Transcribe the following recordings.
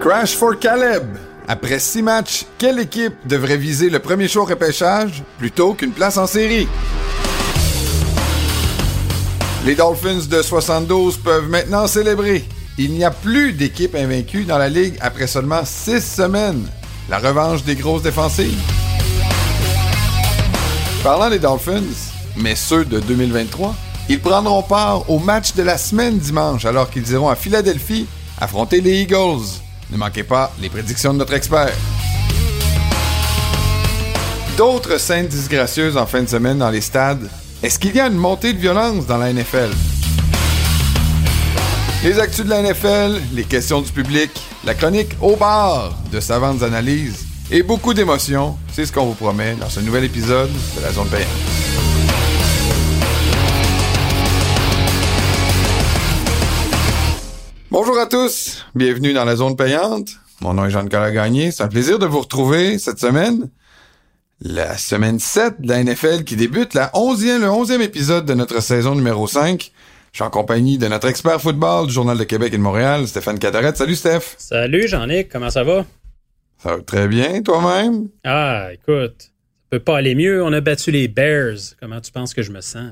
Crash for Caleb. Après six matchs, quelle équipe devrait viser le premier show repêchage plutôt qu'une place en série? Les Dolphins de 72 peuvent maintenant célébrer. Il n'y a plus d'équipe invaincue dans la ligue après seulement six semaines. La revanche des grosses défensives. Parlant des Dolphins, mais ceux de 2023, ils prendront part au match de la semaine dimanche alors qu'ils iront à Philadelphie affronter les Eagles. Ne manquez pas les prédictions de notre expert. D'autres scènes disgracieuses en fin de semaine dans les stades. Est-ce qu'il y a une montée de violence dans la NFL? Les actus de la NFL, les questions du public, la chronique au bar de savantes analyses et beaucoup d'émotions, c'est ce qu'on vous promet dans ce nouvel épisode de la Zone Payante. Bonjour à tous, bienvenue dans la zone payante. Mon nom est Jean-Nicolas Gagné, c'est un plaisir de vous retrouver cette semaine. La semaine 7 de la NFL qui débute, la 11e, le 11e épisode de notre saison numéro 5. Je suis en compagnie de notre expert football du Journal de Québec et de Montréal, Stéphane Catarette. Salut Steph. Salut Jean-Nic, comment ça va? Ça va très bien, toi-même? Ah, écoute, ça peut pas aller mieux, on a battu les Bears. Comment tu penses que je me sens?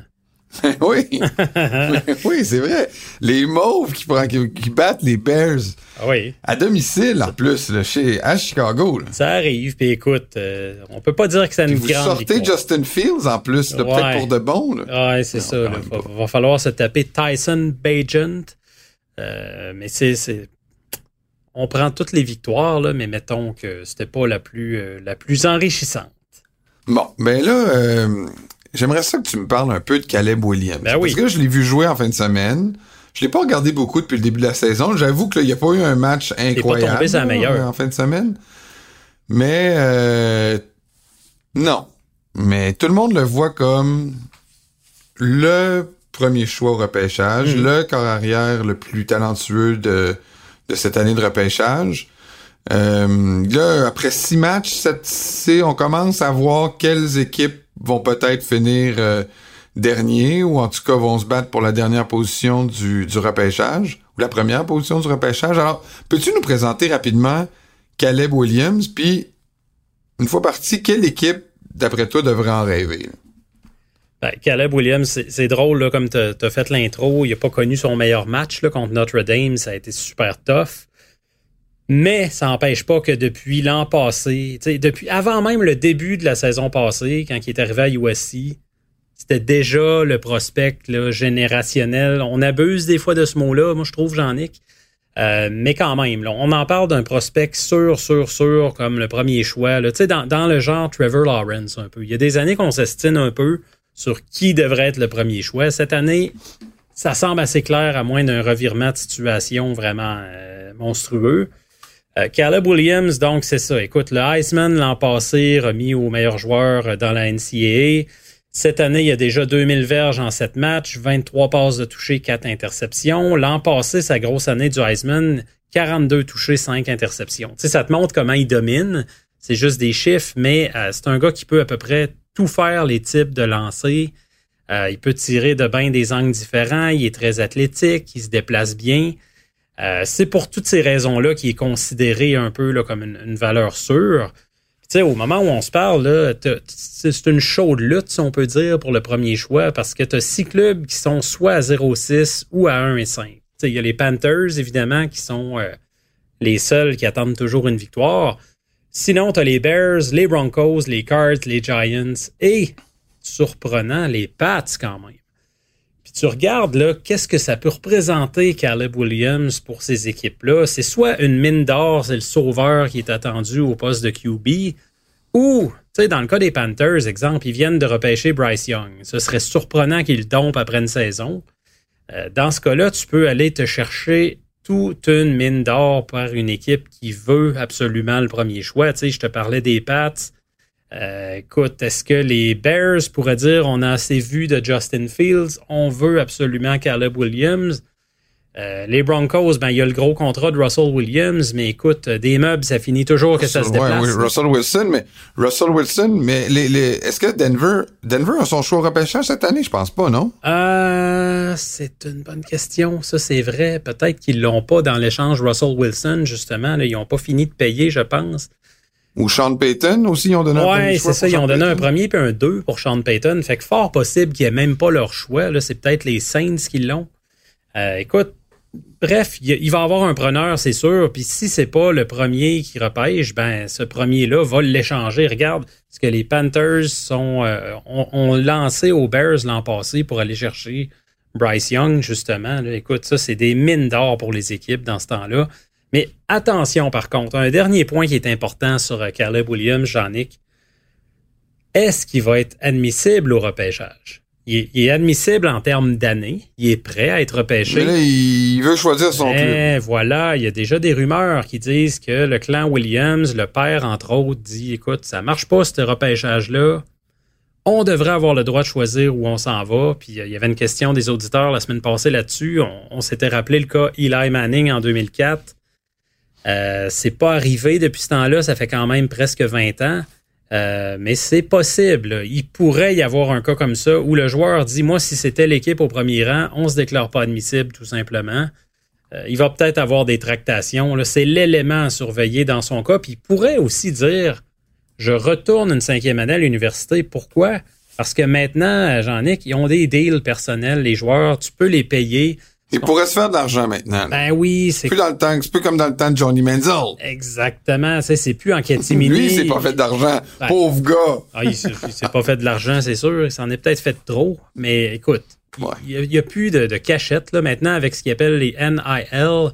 oui, oui, c'est vrai. Les Mauves qui, qui, battent les Bears ah oui. à domicile en plus, là, chez, à Chicago. Ça arrive, puis écoute, euh, on peut pas dire que ça nous Vous sortez Justin Fields en plus, peut-être pour de bon. Oui, c'est ça. Il va, falloir se taper Tyson Bagent. Euh, mais c'est... On prend toutes les victoires, là, mais mettons que c'était pas la plus, euh, la plus enrichissante. Bon, ben là, J'aimerais ça que tu me parles un peu de Caleb Williams. Ben Parce que je l'ai vu jouer en fin de semaine. Je l'ai pas regardé beaucoup depuis le début de la saison. J'avoue qu'il n'y a pas eu un match incroyable pas en fin de semaine. Mais euh, non. Mais tout le monde le voit comme le premier choix au repêchage, hmm. le corps arrière le plus talentueux de, de cette année de repêchage. Euh, là, après six matchs, cette, on commence à voir quelles équipes vont peut-être finir euh, dernier ou en tout cas vont se battre pour la dernière position du, repêchage ou la première position du repêchage. Alors, peux-tu nous présenter rapidement Caleb Williams, puis une fois parti, quelle équipe, d'après toi, devrait en rêver? Ben, Caleb Williams, c'est drôle, là, comme tu as, fait l'intro, il n'a pas connu son meilleur match là, contre Notre Dame, ça a été super tough. Mais ça n'empêche pas que depuis l'an passé, depuis avant même le début de la saison passée, quand il est arrivé à USC, c'était déjà le prospect là, générationnel. On abuse des fois de ce mot-là, moi je trouve, Jean-Nic. Euh, mais quand même, là, on en parle d'un prospect sûr, sûr, sûr, comme le premier choix. Là, dans, dans le genre Trevor Lawrence un peu. Il y a des années qu'on s'estime un peu sur qui devrait être le premier choix. Cette année, ça semble assez clair, à moins d'un revirement de situation vraiment euh, monstrueux. Euh, Caleb Williams, donc c'est ça. Écoute, le Heisman l'an passé, remis au meilleur joueur dans la NCAA. Cette année, il y a déjà 2000 verges en 7 matchs, 23 passes de toucher, 4 interceptions. L'an passé, sa grosse année du Heisman, 42 touchés, 5 interceptions. Tu ça te montre comment il domine. C'est juste des chiffres, mais euh, c'est un gars qui peut à peu près tout faire les types de lancers. Euh, il peut tirer de bien des angles différents. Il est très athlétique. Il se déplace bien. Euh, c'est pour toutes ces raisons-là qu'il est considéré un peu là, comme une, valeur sûre. sais, au moment où on se parle, c'est une chaude lutte, si on peut dire, pour le premier choix, parce que tu as six clubs qui sont soit à 0,6 ou à 1 et 5. Il y a les Panthers, évidemment, qui sont euh, les seuls qui attendent toujours une victoire. Sinon, tu as les Bears, les Broncos, les Cards, les Giants et, surprenant, les Pats quand même. Puis tu regardes qu'est-ce que ça peut représenter Caleb Williams pour ces équipes-là? C'est soit une mine d'or, c'est le sauveur qui est attendu au poste de QB, ou, tu sais, dans le cas des Panthers, exemple, ils viennent de repêcher Bryce Young. Ce serait surprenant qu'ils tombent après une saison. Euh, dans ce cas-là, tu peux aller te chercher toute une mine d'or par une équipe qui veut absolument le premier choix. Tu sais, je te parlais des Pats. Euh, écoute, est-ce que les Bears pourraient dire on a assez vu de Justin Fields, on veut absolument Caleb Williams? Euh, les Broncos, ben il y a le gros contrat de Russell Williams, mais écoute, euh, des meubles, ça finit toujours que ça se déplace. oui, Russell Wilson, mais Russell Wilson, mais les, les est-ce que Denver, Denver a son choix repêchage cette année, je pense pas, non? Euh, c'est une bonne question. Ça, c'est vrai. Peut-être qu'ils l'ont pas dans l'échange Russell Wilson, justement. Là, ils ont pas fini de payer, je pense. Ou Sean Payton aussi, ils ont donné un premier choix. Oui, c'est ça. Ils ont donné un premier puis un deux pour Sean Payton. Fait que fort possible qu'il n'y ait même pas leur choix. Là, c'est peut-être les Saints qui l'ont. Euh, écoute, bref, il va avoir un preneur, c'est sûr. Puis si c'est pas le premier qui repêche, ben ce premier-là va l'échanger. Regarde ce que les Panthers sont, euh, ont, lancé aux Bears l'an passé pour aller chercher Bryce Young, justement. écoute, ça, c'est des mines d'or pour les équipes dans ce temps-là. Mais attention, par contre, un dernier point qui est important sur euh, Caleb Williams, Jean-Nic. Est-ce qu'il va être admissible au repêchage? il est, admissible en termes d'années. Il est prêt à être repêché. Mais là, il veut choisir son Mais club. Voilà, il y a déjà des rumeurs qui disent que le clan Williams, le père entre autres, dit écoute, ça marche pas ce repêchage-là. On devrait avoir le droit de choisir où on s'en va. Puis euh, il y avait une question des auditeurs la semaine passée là-dessus. On, s'était rappelé le cas Eli Manning en 2004. Euh, c'est pas arrivé depuis ce temps-là. Ça fait quand même presque 20 ans. Euh, mais c'est possible. Il pourrait y avoir un cas comme ça où le joueur dit Moi, si c'était l'équipe au premier rang, on se déclare pas admissible, tout simplement. Euh, il va peut-être avoir des tractations. C'est l'élément à surveiller dans son cas. Puis il pourrait aussi dire Je retourne une cinquième année à l'université. Pourquoi? Parce que maintenant, Jean-Nic, ils ont des deals personnels, les joueurs, tu peux les payer. Il pourrait se faire de l'argent maintenant. Ben oui, c'est plus dans le temps, c'est plus comme dans le temps de Johnny Manziel. Exactement, c'est plus en catimini. Lui, il s'est pas fait d'argent, ben, pauvre gars. Ah, il s'est pas fait de l'argent, c'est sûr, il s'en est peut-être fait trop, mais écoute, il y, a plus de, de cachette là maintenant avec ce qu'ils appellent les NIL.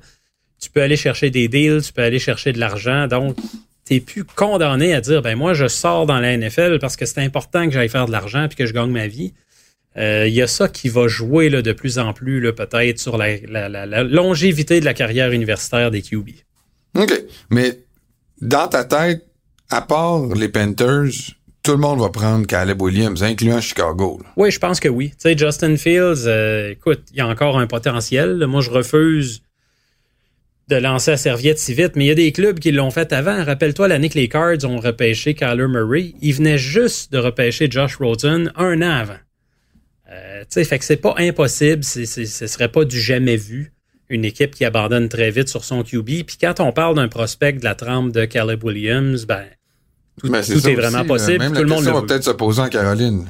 Tu peux aller chercher des deals, tu peux aller chercher de l'argent, donc t'es plus condamné à dire ben moi je sors dans la NFL parce que c'est important que j'aille faire de l'argent puis que je gagne ma vie. Il euh, y a ça qui va jouer là, de plus en plus peut-être sur la, longévité de la carrière universitaire des QB. OK. Mais dans ta tête, à part les Panthers, tout le monde va prendre Caleb Williams, incluant Chicago. Oui, je pense que oui. Tu sais, Justin Fields, euh, écoute, il y a encore un potentiel. Moi, je refuse de lancer la serviette si vite, mais il y a des clubs qui l'ont fait avant. Rappelle-toi l'année que les Cards ont repêché Kyler Murray. Ils venaient juste de repêcher Josh Rosen un an avant. Euh, tu sais, fait que c'est pas impossible, ce serait pas du jamais vu une équipe qui abandonne très vite sur son QB. Puis quand on parle d'un prospect de la trempe de Caleb Williams, ben tout, ben, est, vraiment possible. Même tout le monde va peut-être se poser en Caroline.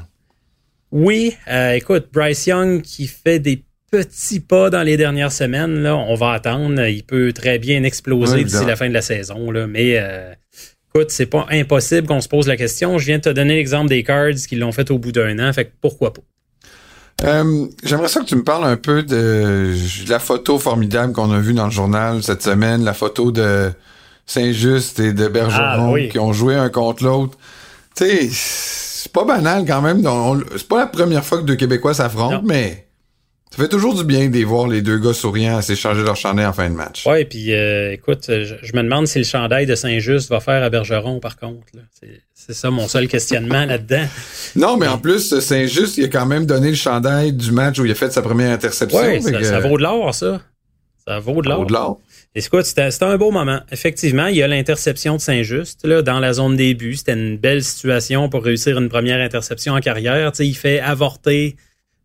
Oui, euh, écoute, Bryce Young qui fait des petits pas dans les dernières semaines, là, on va attendre. Il peut très bien exploser d'ici la fin de la saison, là, mais euh, écoute, c'est pas impossible qu'on se pose la question. Je viens de te donner l'exemple des Cards qui l'ont fait au bout d'un an, fait que pourquoi pas? Euh, J'aimerais ça que tu me parles un peu de, la photo formidable qu'on a vue dans le journal cette semaine, la photo de Saint-Just et de Bergeron ah, qui ont joué un contre l'autre. Tu sais, c'est pas banal quand même. C'est pas la première fois que deux Québécois s'affrontent, mais ça fait toujours du bien de voir les deux gars souriants à s'échanger leur chandail en fin de match. Ouais, puis euh, écoute, je, me demande si le chandail de Saint-Just va faire à Bergeron, par contre. C'est ça mon seul questionnement là-dedans. Non, mais en plus, Saint-Just, il a quand même donné le chandail du match où il a fait sa première interception. Oui, ça, vaut de l'or, ça. Ça vaut de l'or. Ça vaut de l'or. Écoute, c'était un beau moment. Effectivement, il y a l'interception de Saint-Just là, dans la zone début. C'était une belle situation pour réussir une première interception en carrière. sais, il fait avorter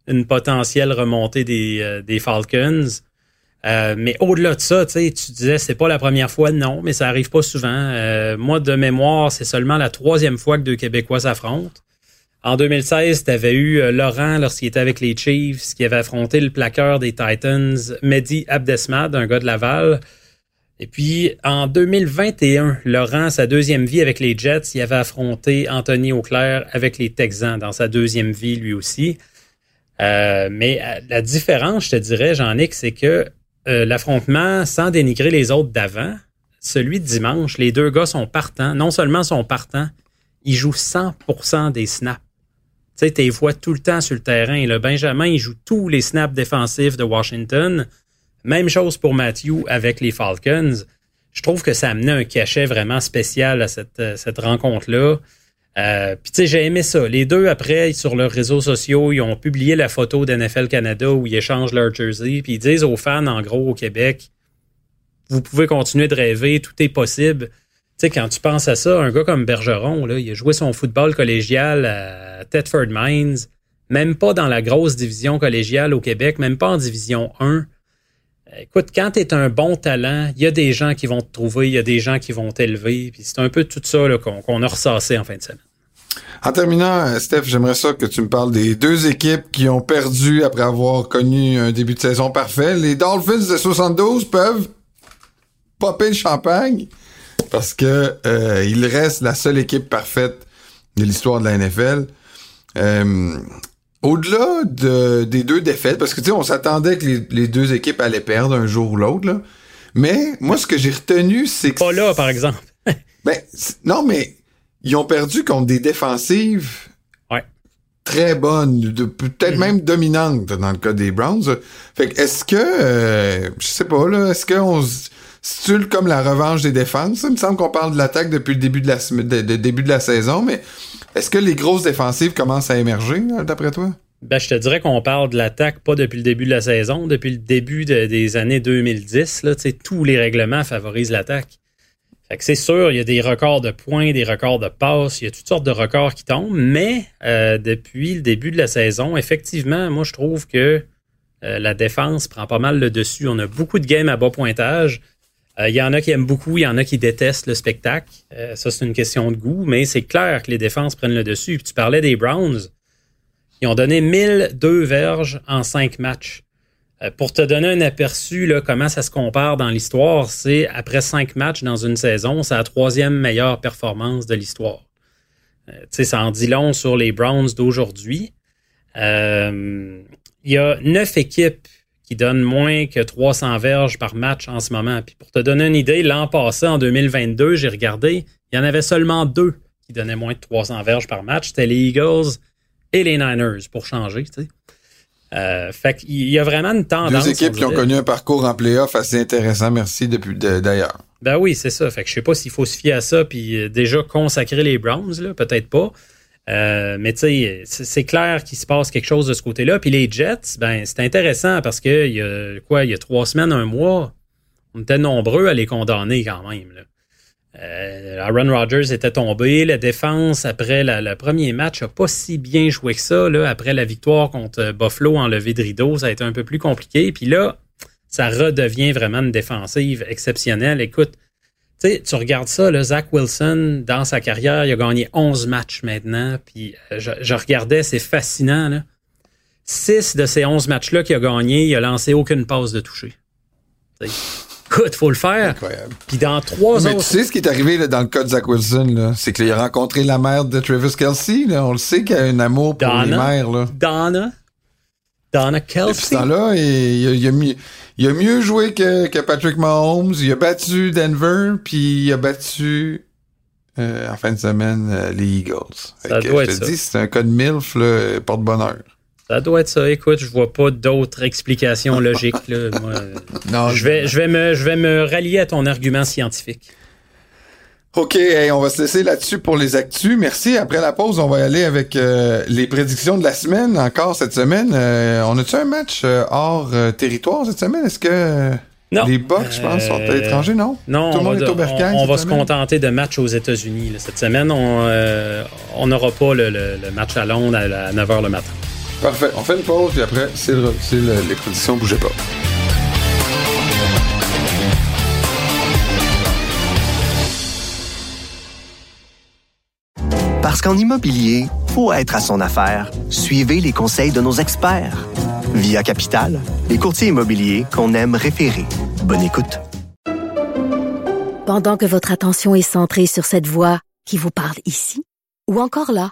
une potentielle remontée des, euh, Falcons. Euh, mais au-delà de ça, tu disais c'est pas la première fois, non, mais ça arrive pas souvent. Euh, moi, de mémoire, c'est seulement la troisième fois que deux Québécois s'affrontent. En 2016, tu avais eu Laurent lorsqu'il était avec les Chiefs, qui avait affronté le plaqueur des Titans, Mehdi Abdesmad, un gars de Laval. Et puis, en 2021, Laurent, sa deuxième vie avec les Jets, il avait affronté Anthony Auclair avec les Texans dans sa deuxième vie lui aussi. Mais la différence, je te dirais, Jean-Nic, c'est que l'affrontement, sans dénigrer les autres d'avant, celui de dimanche, les deux gars sont partants. Non seulement sont partants, ils jouent 100% des snaps. Tu sais, tu vois tout le temps sur le terrain. Le Benjamin, il joue tous les snaps défensifs de Washington. Même chose pour Matthew avec les Falcons. Je trouve que ça amenait un cachet vraiment spécial à cette, euh, cette rencontre-là. Euh, Puis tu sais, j'ai aimé ça. Les deux, après, sur leurs réseaux sociaux, ils ont publié la photo d'NFL Canada où ils échangent leur jersey. Puis ils disent aux fans, en gros, au Québec, vous pouvez continuer de rêver, tout est possible. Tu sais, quand tu penses à ça, un gars comme Bergeron, il a joué son football collégial à Thetford Mines, même pas dans la grosse division collégiale au Québec, même pas en division 1. Écoute, quand tu es un bon talent, il y a des gens qui vont te trouver, il y a des gens qui vont t'élever. Puis c'est un peu tout ça qu'on a ressassé en fin de semaine. En terminant, Steph, j'aimerais ça que tu me parles des deux équipes qui ont perdu après avoir connu un début de saison parfait. Les Dolphins de 72 peuvent popper le champagne parce que euh, il reste la seule équipe parfaite de l'histoire de la NFL. Euh, au-delà de, des deux défaites, parce que tu sais, on s'attendait que les, deux équipes allaient perdre un jour ou l'autre, Mais moi, ce que j'ai retenu, c'est que. Pas là, par exemple. ben, non, mais ils ont perdu contre des défensives ouais. très bonnes, peut-être mm-hmm. même dominantes dans le cas des Browns. Fait que est-ce que euh, je sais pas là, est-ce qu'on c'est comme la revanche des défenses? Il me semble qu'on parle de l'attaque depuis le début de la début de la saison, mais est-ce que les grosses défensives commencent à émerger, d'après toi? Ben, je te dirais qu'on parle de l'attaque pas depuis le début de la saison, depuis le début des années 2010. Là, tous les règlements favorisent l'attaque. C'est sûr, il y a des records de points, des records de passes, il y a toutes sortes de records qui tombent, mais euh, depuis le début de la saison, effectivement, moi je trouve que euh, la défense prend pas mal le dessus. On a beaucoup de games à bas pointage. Il euh, y en a qui aiment beaucoup, il y en a qui détestent le spectacle. Ça, c'est une question de goût, mais c'est clair que les défenses prennent le dessus. Puis tu parlais des Browns. Ils ont donné 1002 verges en cinq matchs. Euh, pour te donner un aperçu, comment ça se compare dans l'histoire, c'est après cinq matchs dans une saison, c'est la troisième meilleure performance de l'histoire. sais, ça en dit long sur les Browns d'aujourd'hui. Il y a neuf équipes qui donne moins que 300 verges par match en ce moment. Pour te donner une idée, l'an passé, en 2022, j'ai regardé, il y en avait seulement deux qui donnaient moins de 300 verges par match. C'était les Eagles et les Niners, pour changer. Euh, fait qu'il y a vraiment une tendance. Deux équipes qui ont connu un parcours en playoff assez intéressant, merci, depuis d'ailleurs. Ben oui, c'est ça. Fait que je sais pas s'il faut se fier à ça puis euh, déjà consacrer les Browns, peut-être pas. Euh, mais tu sais, c'est clair qu'il se passe quelque chose de ce côté-là. Puis les Jets, ben c'est intéressant parce que il y a quoi, il y a trois semaines, un mois, on était nombreux à les condamner quand même. Là. Euh, Aaron Rodgers était tombé. La défense, après le premier match, a pas si bien joué que ça. Après la victoire contre Buffalo en levée de rideau, ça a été un peu plus compliqué. Puis là, ça redevient vraiment une défensive exceptionnelle. Écoute, tu regardes ça, Zach Wilson, dans sa carrière, il a gagné 11 matchs maintenant. Puis euh, je, regardais, c'est fascinant. Là. Six de ces 11 matchs-là qu'il a gagné, il a lancé aucune passe de toucher. Écoute, faut le faire. Incroyable. Puis dans trois Mais autres... tu sais ce qui est arrivé là, dans le cas de Zach Wilson, c'est qu'il a rencontré la mère de Travis Kelsey. Là. On le sait qu'il a un amour pour les mères. Là. Donna. Donna Kelsey. Depuis là il, il, a mis il a mieux joué que, que Patrick Mahomes. Il a battu Denver, puis il a battu euh, en fin de semaine euh, les Eagles. Ça doit je te dis, c'est un cas de MILF, porte-bonheur. Ça doit être ça. Écoute, je vois pas d'autres explications logiques. Là. non, je vais, je, vais me, je vais me rallier à ton argument scientifique. OK, on va se laisser là-dessus pour les actus. Merci. Après la pause, on va y aller avec euh, les prédictions de la semaine encore cette semaine. Euh, on a-tu un match euh, hors territoire cette semaine? Est-ce que les Bucks, je pense, sont à l'étranger, non? Non, Tout le monde est au On, va se contenter de matchs aux États-Unis. Cette semaine, on n'aura pas le, match à Londres à, 9h le matin. Parfait. On fait une pause, puis après, c'est les prédictions. Bougez pas. Parce qu'en immobilier, faut être à son affaire. Suivez les conseils de nos experts. Via Capital, les courtiers immobiliers qu'on aime référer. Bonne écoute. Pendant que votre attention est centrée sur cette voix qui vous parle ici, ou encore là,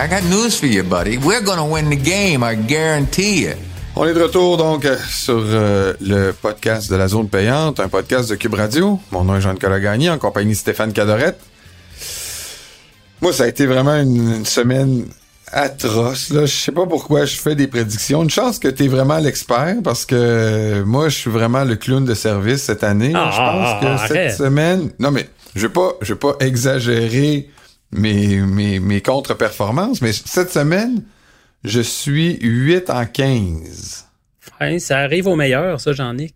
I got news for you, buddy. We're gonna win the game, I guarantee it. On est de retour donc sur euh, le podcast de la zone payante, un podcast de Cube Radio. Mon nom est Jean-Nicolas Gagné en compagnie de Stéphane Cadorette. Moi, ça a été vraiment une, une semaine atroce. Là. Je sais pas pourquoi je fais des prédictions. Une chance que tu es vraiment l'expert parce que moi, je suis vraiment le clown de service cette année. Ah, je pense que ah, cette arrête. semaine... Non, mais je vais pas, je vais pas exagérer mes, mes, mes contre-performances, mais cette semaine, je suis 8 en 15. Ouais, ça arrive au meilleur, ça, Jean-Nic.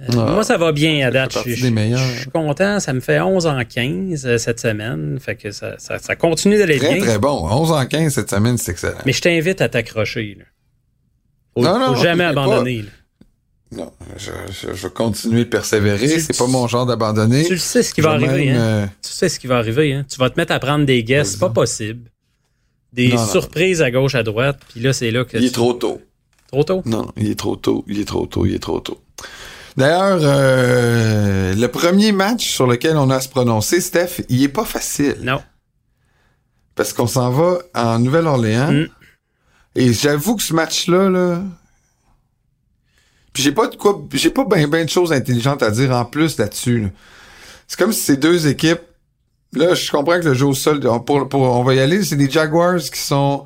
Euh, Ah, moi, ça va bien à date. Je suis content. Ça me fait 11 en 15 euh, cette semaine. Fait que ça, ça, ça continue d'aller Très, bien. très bon. 11 en 15 cette semaine, c'est excellent. Mais je t'invite à t'accrocher. là. Faut, Non, non, faut jamais abandonner. là. Non, je, je, je vais continuer de persévérer. C'est pas mon genre d'abandonner. Tu le sais ce qui Je va arriver. même, Hein? euh, Tu sais ce qui va arriver. Hein? Tu vas te mettre à prendre des guesses. C'est pas possible. Des Non, non. surprises à gauche, à droite. Puis là, c'est là que. il est trop tôt. Trop tôt? Non, il est trop tôt. Il est trop tôt. Il est trop tôt. D'ailleurs, euh, le premier match sur lequel on a à se prononcer, Steph, il est pas facile. Non. Parce qu'on s'en va en Nouvelle-Orléans. Mm. Et j'avoue que ce match-là, là. J'ai pas de quoi. J'ai pas ben ben de choses intelligentes à dire en plus là-dessus. là. C'est comme si ces deux équipes. Là, je comprends que le jeu au sol, on, pour, pour- on va y aller. C'est des Jaguars qui sont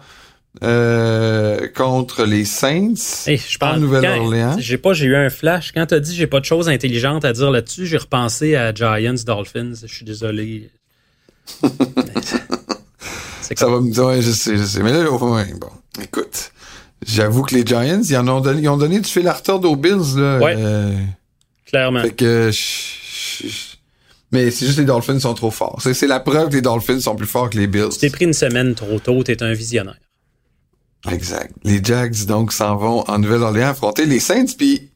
euh, contre les Saints Hey, je en. Nouvelle-Orléans. J'ai pas, j'ai eu un flash. Quand t'as dit j'ai pas de choses intelligentes à dire là-dessus, j'ai repensé à Giants Dolphins. Je suis désolé. Ça va me dire, ouais, je sais, je sais. Mais là, ouais, bon, écoute. J'avoue que les Giants, ils en ont donné, ils ont donné du fil à retordre aux Bills, là. Ouais. Euh, clairement. Fait que. je- je- Mais c'est juste que les Dolphins sont trop forts. C'est, c'est la preuve que les Dolphins sont plus forts que les Bills. Tu t'es pris une semaine trop tôt, t'es un visionnaire. Exact. Les Jags, donc, s'en vont en Nouvelle-Orléans affronter les Saints, puis.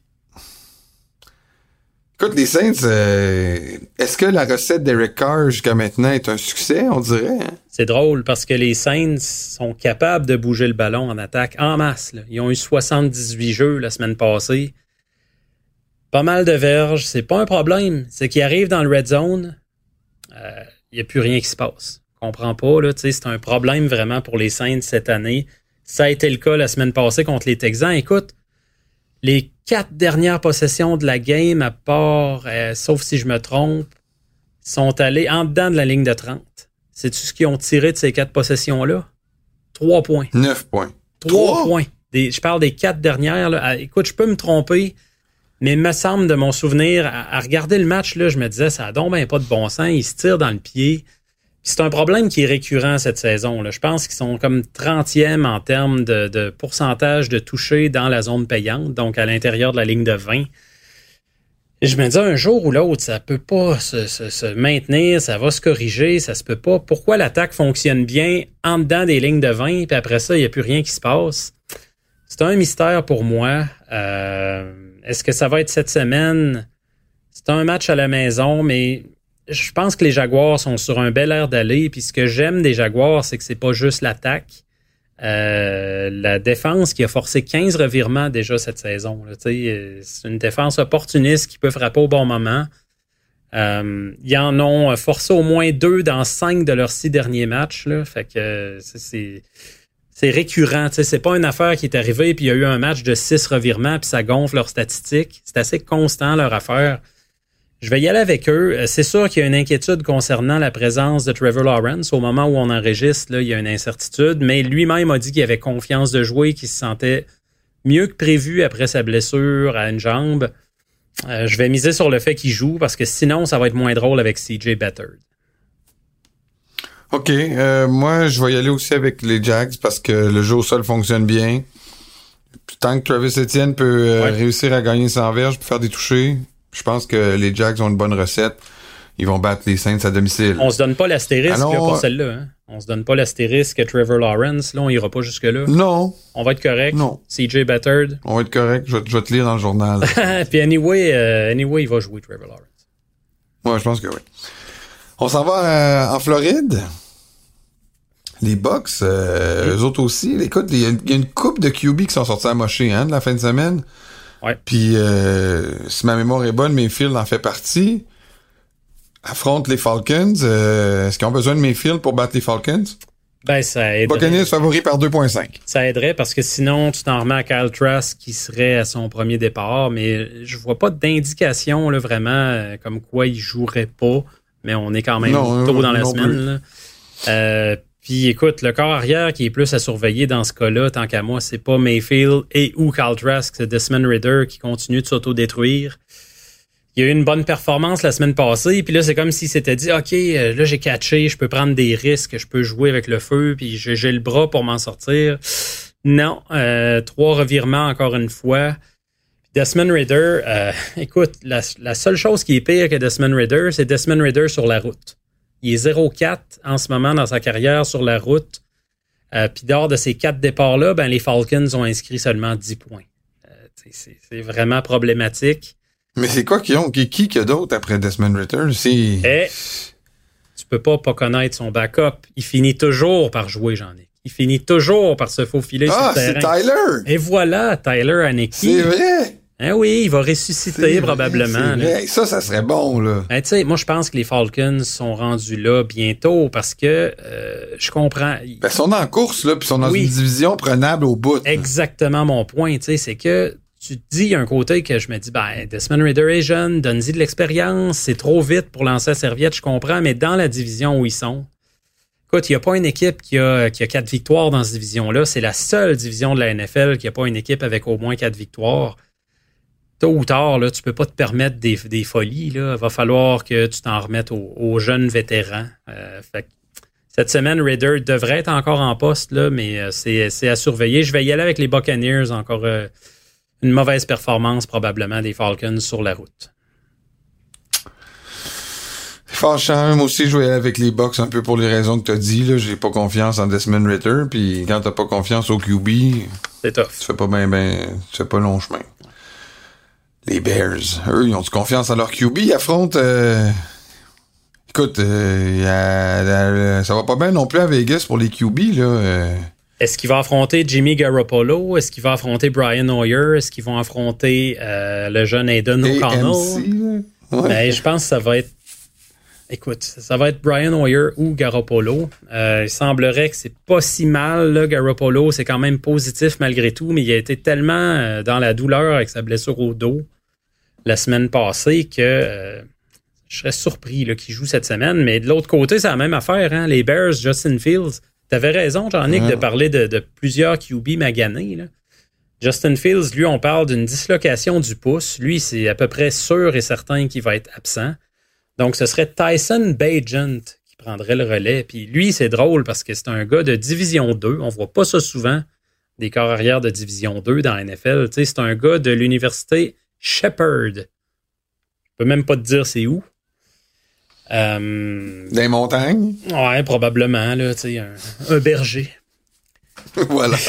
Écoute, les Saints, euh, est-ce que la recette d'Eric Carr jusqu'à maintenant est un succès, on dirait? hein? C'est drôle parce que les Saints sont capables de bouger le ballon en attaque en masse. là. Ils ont eu 78 jeux la semaine passée. Pas mal de verges. C'est pas un problème. C'est qu'ils arrivent dans le red zone. Il n'y a plus rien qui se passe. Comprends pas. Là, c'est un problème vraiment pour les Saints cette année. Ça a été le cas la semaine passée contre les Texans. Écoute, les quatre dernières possessions de la game, à part, euh, sauf si je me trompe, sont allées en dedans de la ligne de 30. C'est-tu ce qu'ils ont tiré de ces quatre possessions-là? Trois points. 9 points. Trois Trois? points. Des- je parle des quatre dernières. là. Ah, Écoute, je peux me tromper, mais il me semble de mon souvenir, à, à regarder le match, là, je me disais, ça a donc ben pas de bon sens. Ils se tirent dans le pied. C'est un problème qui est récurrent cette saison. Je pense qu'ils sont comme 30e en termes de, pourcentage de toucher dans la zone payante, donc à l'intérieur de la ligne de 20. Et je me dis, un jour ou l'autre, ça peut pas se maintenir, ça va se corriger, ça se peut pas. Pourquoi l'attaque fonctionne bien en dedans des lignes de 20, puis après ça, il n'y a plus rien qui se passe? C'est un mystère pour moi. Euh, Est-ce que ça va être cette semaine? C'est un match à la maison, mais je pense que les Jaguars sont sur un bel air d'aller. Puis ce que j'aime des Jaguars, c'est que c'est pas juste l'attaque. Euh, la défense qui a forcé 15 revirements déjà cette saison. C'est une défense opportuniste qui peut frapper au bon moment. Euh, ils en ont forcé au moins deux dans cinq de leurs six derniers matchs. Là. Fait que c'est- c'est récurrent. C'est pas une affaire qui est arrivée puis il y a eu un match de six revirements puis ça gonfle leurs statistiques. C'est assez constant leur affaire. Je vais y aller avec eux. Euh, C'est sûr qu'il y a une inquiétude concernant la présence de Trevor Lawrence. Au moment où on enregistre, là, il y a une incertitude, mais lui-même a dit qu'il avait confiance de jouer, qu'il se sentait mieux que prévu après sa blessure à une jambe. Euh, je vais miser sur le fait qu'il joue parce que sinon, ça va être moins drôle avec CJ Better. OK. euh, moi, je vais y aller aussi avec les Jags parce que le jeu au sol fonctionne bien. Tant que Travis Etienne peut euh, Ouais. réussir à gagner sans verge, puis faire des touchés, je pense que les Jags ont une bonne recette. Ils vont battre les Saints à domicile. On se donne pas l'astérisque là, pour celle-là. Hein? On se donne pas l'astérisque que Trevor Lawrence. Là, on ira pas jusque-là. Non, On va être correct. Non. CJ Bettard. on va être correct. Je vais, je vais te lire dans le journal. Puis anyway, euh, anyway, il va jouer Trevor Lawrence. Ouais, je pense que oui. On s'en va euh, en Floride. Les Bucks, euh, eux autres aussi. Écoute, il y, a une- il y a une coupe de QB qui sont sortis à mocher hein, de la fin de semaine. Ouais. Puis, euh, si ma mémoire est bonne, Mayfield en fait partie. Affronte les Falcons. Euh, Est-ce qu'ils ont besoin de Mayfield pour battre les Falcons? Ben, ça aiderait, Buccaneers favori par 2.5. ça aiderait parce que sinon, tu t'en remets à Kyle Trask qui serait à son premier départ. Mais je vois pas d'indication vraiment euh, comme quoi il jouerait pas. Mais on est quand même Non, tôt dans la semaine. Euh, puis écoute, le corps arrière qui est plus à surveiller dans ce cas-là, tant qu'à moi, c'est pas Mayfield et ou Kyle Trask, c'est Desmond Ritter qui continue de s'autodétruire. Il y a eu une bonne performance la semaine passée, puis là, c'est comme s'il s'était dit, OK, euh, là, j'ai catché, je peux prendre des risques, je peux jouer avec le feu, puis j'ai le bras pour m'en sortir. Non, euh, trois revirements encore une fois. Desmond Ritter, euh, écoute, la, la seule chose qui est pire que Desmond Ritter, c'est Desmond Ritter sur la route. Il est 0-4 en ce moment dans sa carrière sur la route. Euh, Puis dehors de ces quatre départs-là, ben, les Falcons ont inscrit seulement 10 points. Euh, c'est c'est vraiment problématique. Mais c'est quoi qu'ils ont? Qui, qui a d'autre après Desmond Ritter? C'est... Et tu peux pas pas connaître son backup. Il finit toujours par jouer, Jean-Nic. Il finit toujours par se faufiler Ah, sur le c'est terrain. Tyler! Et voilà, Tyler Haneke. C'est vrai! Hein, oui, il va ressusciter probablement. vrai. Ça, ça serait bon, là. Ben, tu sais, moi, je pense que les Falcons sont rendus là bientôt parce que euh, je comprends. Ben, ils sont en course, là, puis ils sont dans Oui. une division prenable au bout. Exactement mon point, tu sais, c'est que tu te dis, il y a un côté que je me dis, ben, Desmond Ritter est jeune, donne-y de l'expérience, c'est trop vite pour lancer la serviette, je comprends, mais dans la division où ils sont, écoute, il n'y a pas une équipe qui a, qui a quatre victoires dans cette division-là. C'est la seule division de la NFL qui n'a pas une équipe avec au moins quatre victoires. Tôt ou tard, là, tu peux pas te permettre des, des folies. Là. Il va falloir que tu t'en remettes aux, aux jeunes vétérans. Euh, fait que cette semaine, Raider devrait être encore en poste, là, mais euh, c'est à surveiller. Je vais y aller avec les Buccaneers. Encore euh, une mauvaise performance probablement des Falcons sur la route. Fâchant. Moi aussi, je vais aller avec les Bucks un peu pour les raisons que tu as dit. J'ai pas confiance en Desmond Ritter. Puis quand t'as pas confiance au QB, C'est tough. tu fais pas ben, ben, tu fais pas long chemin. Les Bears, eux, ils ont du confiance en leur QB. Ils affrontent... euh, Écoute, euh, ça va pas bien non plus à Vegas pour les QB. Là. euh. Est-ce qu'il va affronter Jimmy Garoppolo? Est-ce qu'il va affronter Brian Hoyer? Est-ce qu'ils vont affronter euh, le jeune Aiden O'Connell? Ouais. Ben, je pense que ça va être. Écoute, ça va être Brian Hoyer ou Garoppolo. Euh, il semblerait que c'est pas si mal, là, Garoppolo. C'est quand même positif malgré tout, mais il a été tellement dans la douleur avec sa blessure au dos la semaine passée que euh, je serais surpris qu'il joue cette semaine. Mais de l'autre côté, c'est la même affaire. Hein? Les Bears, Justin Fields. T'avais raison, Jean-Nic, de parler de, de plusieurs QB maganés. Là. Justin Fields, lui, on parle d'une dislocation du pouce. Lui, c'est à peu près sûr et certain qu'il va être absent. Donc, ce serait Tyson Bagent qui prendrait le relais. Puis lui, c'est drôle parce que c'est un gars de Division 2. On voit pas ça souvent, des corps arrière de Division 2 dans la NFL. Tu c'est un gars de l'université Shepherd. Je peux même pas te dire c'est où. Euh, Des montagnes? ouais, probablement, là, tu sais, un, un berger. voilà.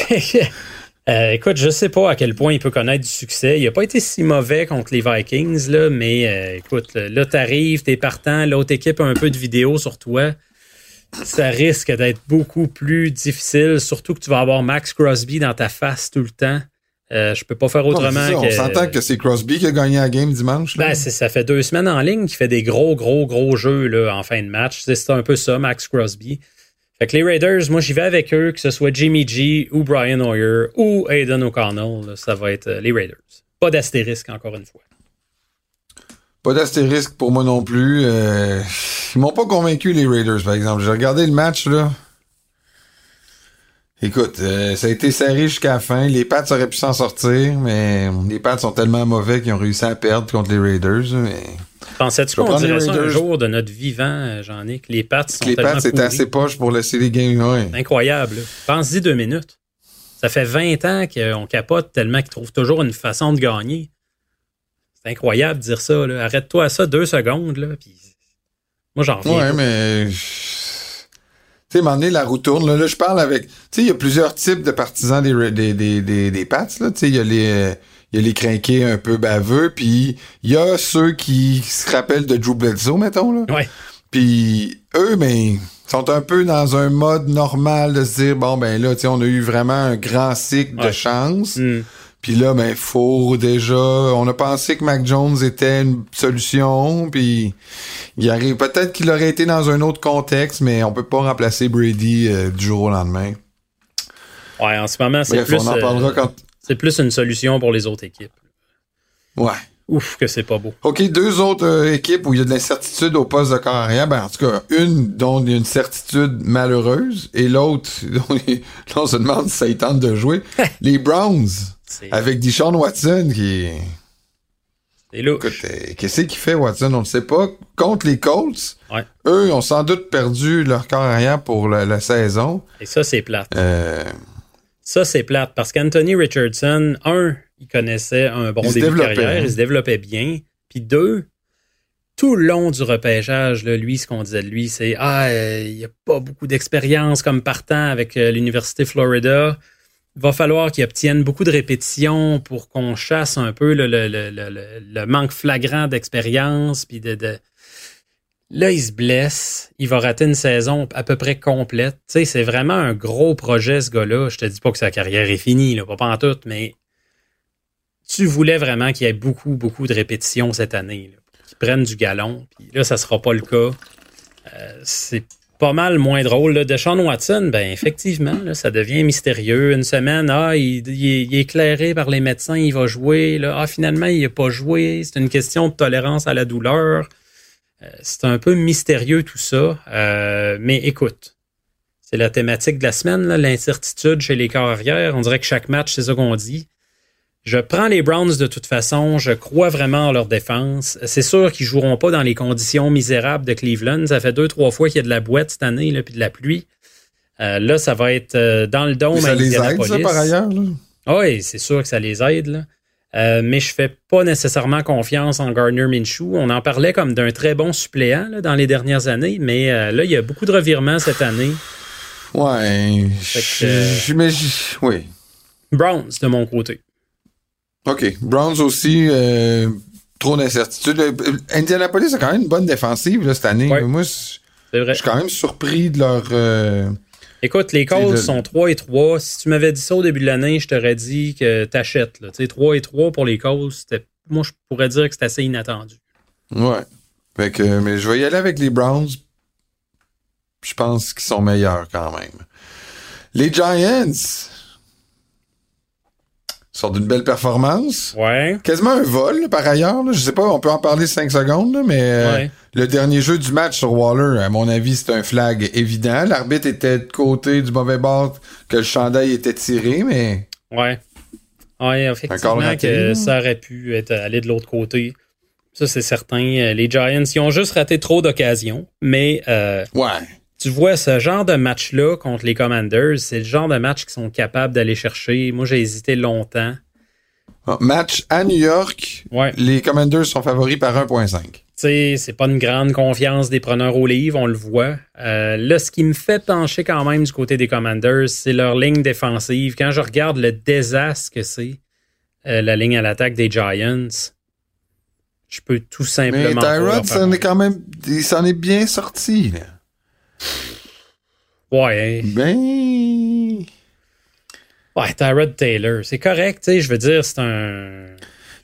Euh, écoute, je sais pas à quel point il peut connaître du succès. Il a pas été si mauvais contre les Vikings, là, mais euh, écoute, là, là t'arrives, t'es partant, l'autre équipe a un peu de vidéo sur toi. Ça risque d'être beaucoup plus difficile, surtout que tu vas avoir Max Crosby dans ta face tout le temps. Euh, je peux pas faire autrement c'est ça, que... On s'entend que c'est Crosby qui a gagné la game dimanche. là. Ben, ça fait deux semaines en ligne qu'il fait des gros, gros, gros jeux là, en fin de match. C'est un peu ça, Max Crosby. Fait que les Raiders, moi, j'y vais avec eux, que ce soit Jimmy G ou Brian Hoyer ou Aiden O'Connell. là, ça va être euh, les Raiders. Pas d'astérisque, encore une fois. Pas d'astérisque pour moi non plus. Euh, ils m'ont pas convaincu les Raiders, par exemple. J'ai regardé le match là. Écoute, euh, ça a été serré jusqu'à la fin. Les Pats auraient pu s'en sortir, mais les Pats sont tellement mauvais qu'ils ont réussi à perdre contre les Raiders. Mais Pensais-tu qu'on dirait ça un jour de notre vivant, euh, Jean-Nic? Les Pats sont les Pats étaient pourris. assez poches pour laisser les games. Ouais. Incroyable. Pense-y deux minutes. Ça fait 20 ans qu'on capote tellement qu'ils trouvent toujours une façon de gagner. C'est incroyable de dire ça. Arrête-toi à ça deux secondes. Là, puis Moi, j'en reviens. Ouais, mais. Tu sais, donné, la roue tourne. Là, là je parle avec. Tu sais, il y a plusieurs types de partisans des, des, des, des, des Pats, là. Tu sais, il y a les. Il y a les crinqués un peu baveux, puis il y a ceux qui se rappellent de Drew Bledsoe, mettons, là. Ouais. Puis eux, ben, sont un peu dans un mode normal de se dire, bon, ben là, tu sais, on a eu vraiment un grand cycle de chance. Hmm. Puis là, ben, faut déjà. On a pensé que Mac Jones était une solution. Puis il arrive. Peut-être qu'il aurait été dans un autre contexte, mais on peut pas remplacer Brady euh, du jour au lendemain. Ouais, en ce moment, c'est plus, on en euh, parlera quand. c'est plus une solution pour les autres équipes. Ouais. Ouf, que c'est pas beau. OK, deux autres euh, équipes où il y a de l'incertitude au poste de corps arrière. Ben, en tout cas, une dont il y a une certitude malheureuse et l'autre dont on se demande si ça y tente de jouer. les Browns, avec Deshaun Watson qui... c'est louche. Écoute, euh, qu'est-ce qu'il fait, Watson? On ne sait pas. Contre les Colts, Ouais. eux ont sans doute perdu leur corps arrière pour la, la saison. Et ça, c'est plate. Euh, Ça, c'est plate parce qu'Anthony Richardson, un, il connaissait un bon Il début de carrière, hein. il se développait bien. Puis deux, tout le long du repêchage, là, lui, ce qu'on disait de lui, c'est Ah, euh, il n'y a pas beaucoup d'expérience comme partant avec euh, l'Université Florida. Va falloir qu'il obtienne beaucoup de répétitions pour qu'on chasse un peu le, manque flagrant d'expérience. De, Là, il se blesse. Il va rater une saison à peu près complète. C'est vraiment un gros projet, ce gars-là. Je te dis pas que sa carrière est finie, là, pas pantoute, mais tu voulais vraiment qu'il y ait beaucoup, beaucoup de répétitions cette année. Là, pour qu'il prenne du galon. Puis là, ça sera pas le cas. Euh, c'est pas mal moins drôle. Là. De Sean Watson, ben effectivement, ça devient mystérieux. Une semaine, ah, il, est, éclairé par les médecins, il va jouer. Ah, finalement, il n'a pas joué. C'est une question de tolérance à la douleur. Euh, c'est un peu mystérieux tout ça. Euh, mais écoute, c'est la thématique de la semaine, l'incertitude chez les corps arrière. On dirait que chaque match, c'est ça qu'on dit. Je prends les Browns de toute façon. Je crois vraiment en leur défense. C'est sûr qu'ils joueront pas dans les conditions misérables de Cleveland. Ça fait deux, trois fois qu'il y a de la boîte cette année, là, puis de la pluie. Euh, là, ça va être euh, dans le dôme mais ça à les aide, ça, par ailleurs. Là? Oui, c'est sûr que ça les aide. Là. Euh, mais je fais pas nécessairement confiance en Gardner Minshew. On en parlait comme d'un très bon suppléant là, dans les dernières années, mais là, il y a beaucoup de revirements cette année. Ouais. Que, mais oui. Browns de mon côté. OK. Browns aussi, euh, trop d'incertitude. Euh, Indianapolis a quand même une bonne défensive là, cette année. Ouais. Moi, je C'est vrai. je suis quand même surpris de leur... euh, Écoute, les Colts sont 3 et 3. Si tu m'avais dit ça au début de l'année, je t'aurais dit que t'achètes. là. Tu sais, 3 et 3 pour les Colts, moi, je pourrais dire que c'est assez inattendu. Ouais. Fait que, mais je vais y aller avec les Browns. Je pense qu'ils sont meilleurs quand même. Les Giants sortent d'une belle performance. Ouais. Quasiment un vol, là, par ailleurs. là. Je sais pas, on peut en parler 5 secondes, là, mais euh, Ouais. le dernier jeu du match sur Waller, à mon avis, c'est un flag évident. L'arbitre était de côté du mauvais bord que le chandail était tiré, mais Ouais. Ouais, effectivement raté, que là. ça aurait pu être allé de l'autre côté. Ça, c'est certain. Euh, Les Giants, ils ont juste raté trop d'occasions. Mais euh, ouais. Tu vois, ce genre de match-là contre les Commanders, c'est le genre de match qu'ils sont capables d'aller chercher. Moi, j'ai hésité longtemps. Ah, Match à New York, Ouais. les Commanders sont favoris par 1.5. Tu sais, c'est pas une grande confiance des preneurs au livre, on le voit. Euh, là, ce qui me fait pencher quand même du côté des Commanders, c'est leur ligne défensive. Quand je regarde le désastre que c'est, euh, la ligne à l'attaque des Giants, je peux tout Mais simplement. leur Tyrod, s'en est quand même, il s'en est bien sorti. Là. Ouais, Ben, ouais, Tyrod Taylor, c'est correct, tu sais, je veux dire, c'est un.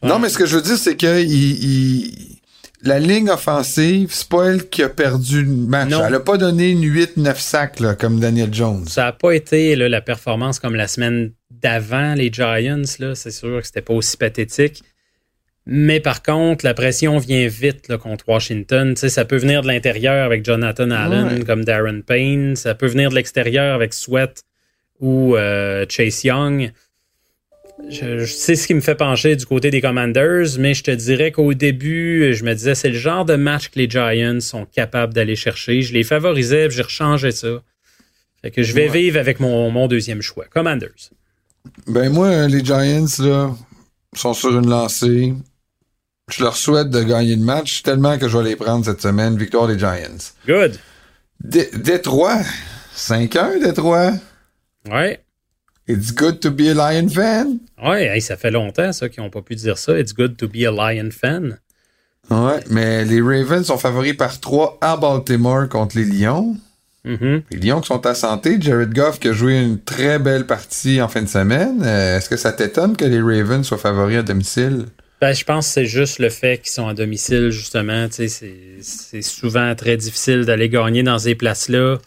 non, mais ce que je veux dire, c'est que il, il- la ligne offensive, c'est pas elle qui a perdu le match. Non. Elle a pas donné une 8-9 sacs là, comme Daniel Jones. Ça n'a pas été là, la performance comme la semaine d'avant, les Giants, là, c'est sûr que c'était pas aussi pathétique. Mais par contre, la pression vient vite là, contre Washington. Ça peut venir de l'intérieur avec Jonathan Allen Ouais. comme Darren Payne. Ça peut venir de l'extérieur avec Sweat ou euh, Chase Young. Je, je sais ce qui me fait pencher du côté des Commanders, mais je te dirais qu'au début, je me disais c'est le genre de match que les Giants sont capables d'aller chercher. Je les favorisais, j'ai rechangé ça. Fait que je vais Ouais. vivre avec mon, mon deuxième choix. Commanders. Ben moi, les Giants, là, sont sur une lancée. Je leur souhaite de gagner le match tellement que je vais les prendre cette semaine. Victoire des Giants. Good. Dé- Détroit. 5-1, Détroit. Ouais. It's good to be a Lion fan. Ouais, hey, ça fait longtemps, ça, qu'ils n'ont pas pu dire ça. It's good to be a Lion fan. Ouais, mais les Ravens sont favoris par 3 à Baltimore contre les Lions. Mhm. Les Lions qui sont à santé. Jared Goff qui a joué une très belle partie en fin de semaine. Euh, Est-ce que ça t'étonne que les Ravens soient favoris à domicile? Ben, je pense que c'est juste le fait qu'ils sont à domicile, justement. Tu sais, c'est- souvent très difficile d'aller gagner dans ces places-là.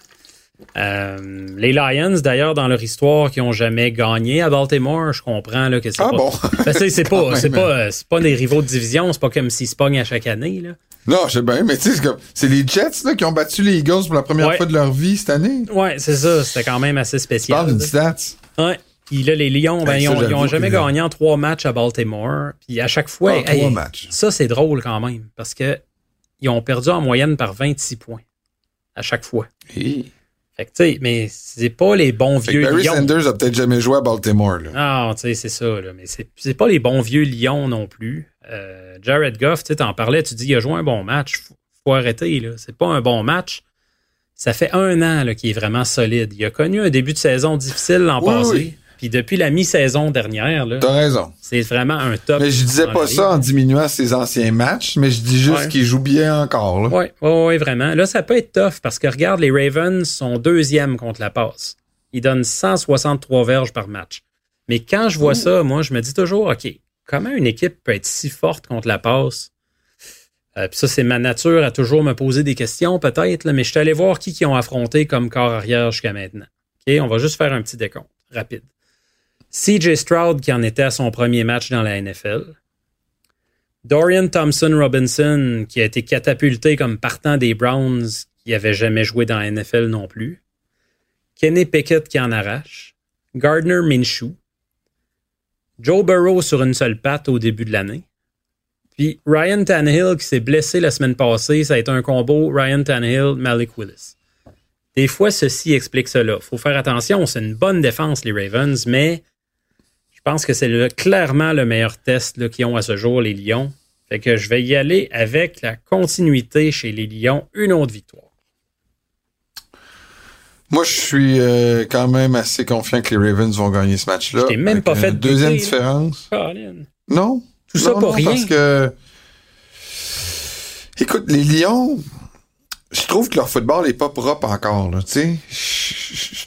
Euh, les Lions, d'ailleurs, dans leur histoire, qui ont jamais gagné à Baltimore, je comprends là, que c'est Ah pas. bon? Ben, c'est pas, c'est même. pas, c'est pas des rivaux de division, c'est pas comme s'ils se pognent à chaque année. Là. Non, je sais bien, mais tu sais, c'est les Jets là, qui ont battu les Eagles pour la première Ouais. fois de leur vie cette année. Ouais, c'est ça. C'était quand même assez spécial. parles d'une stats. Ouais. Puis là, les Lions, ben, Hey, ils, ça, ont, ils ont j'avoue jamais gagné en trois matchs à Baltimore. Puis à chaque fois, Ah, trois matchs. ça, c'est drôle quand même. Parce que ils ont perdu en moyenne par 26 points. À chaque fois. Hey. Fait que, tu sais, mais c'est pas les bons Fait vieux Barry Lions. Sanders a peut-être jamais joué à Baltimore. Là. Ah, tu sais, c'est ça, là. Mais c'est pas les bons vieux Lions non plus. Euh, Jared Goff, tu t'en parlais, tu dis, il a joué un bon match. Faut, faut arrêter, là. C'est pas un bon match. Ça fait un an, là, qu'il est vraiment solide. Il a connu un début de saison difficile l'an Oui, passé. oui. Puis depuis la mi-saison dernière, là, T'as raison. c'est vraiment un top. Mais je disais pas ça en diminuant ses anciens matchs, mais je dis juste Ouais. qu'il joue bien encore. Oui, ouais, ouais, vraiment. Là, ça peut être tough parce que regarde, les Ravens sont deuxième contre la passe. Ils donnent 163 verges par match. Mais quand je vois ça, moi, je me dis toujours, OK, comment une équipe peut être si forte contre la passe? Euh, Puis ça, c'est ma nature à toujours me poser des questions, peut-être, là, mais je suis allé voir qui qui ont affronté comme corps arrière jusqu'à maintenant. OK, on va juste faire un petit décompte rapide. CJ Stroud qui en était à son premier match dans la NFL. Dorian Thompson Robinson, qui a été catapulté comme partant des Browns, qui n'avait jamais joué dans la NFL non plus. Kenny Pickett qui en arrache. Gardner Minshew. Joe Burrow sur une seule patte au début de l'année. Puis Ryan Tannehill qui s'est blessé la semaine passée. Ça a été un combo Ryan Tannehill, Malik Willis. Des fois, ceci explique cela. faut faire attention. C'est une bonne défense, les Ravens, mais pense que c'est le- clairement le meilleur test qu'ils ont à ce jour, les Lions. Fait que je vais y aller avec la continuité chez les Lions, une autre victoire. Moi, je suis euh, quand même assez confiant que les Ravens vont gagner ce match-là. Je même pas fait Deuxième douter, là. différence. Non. Tout ça pour non, rien. Parce que. Écoute, les Lions, je trouve que leur football est pas propre encore, là. Je- je-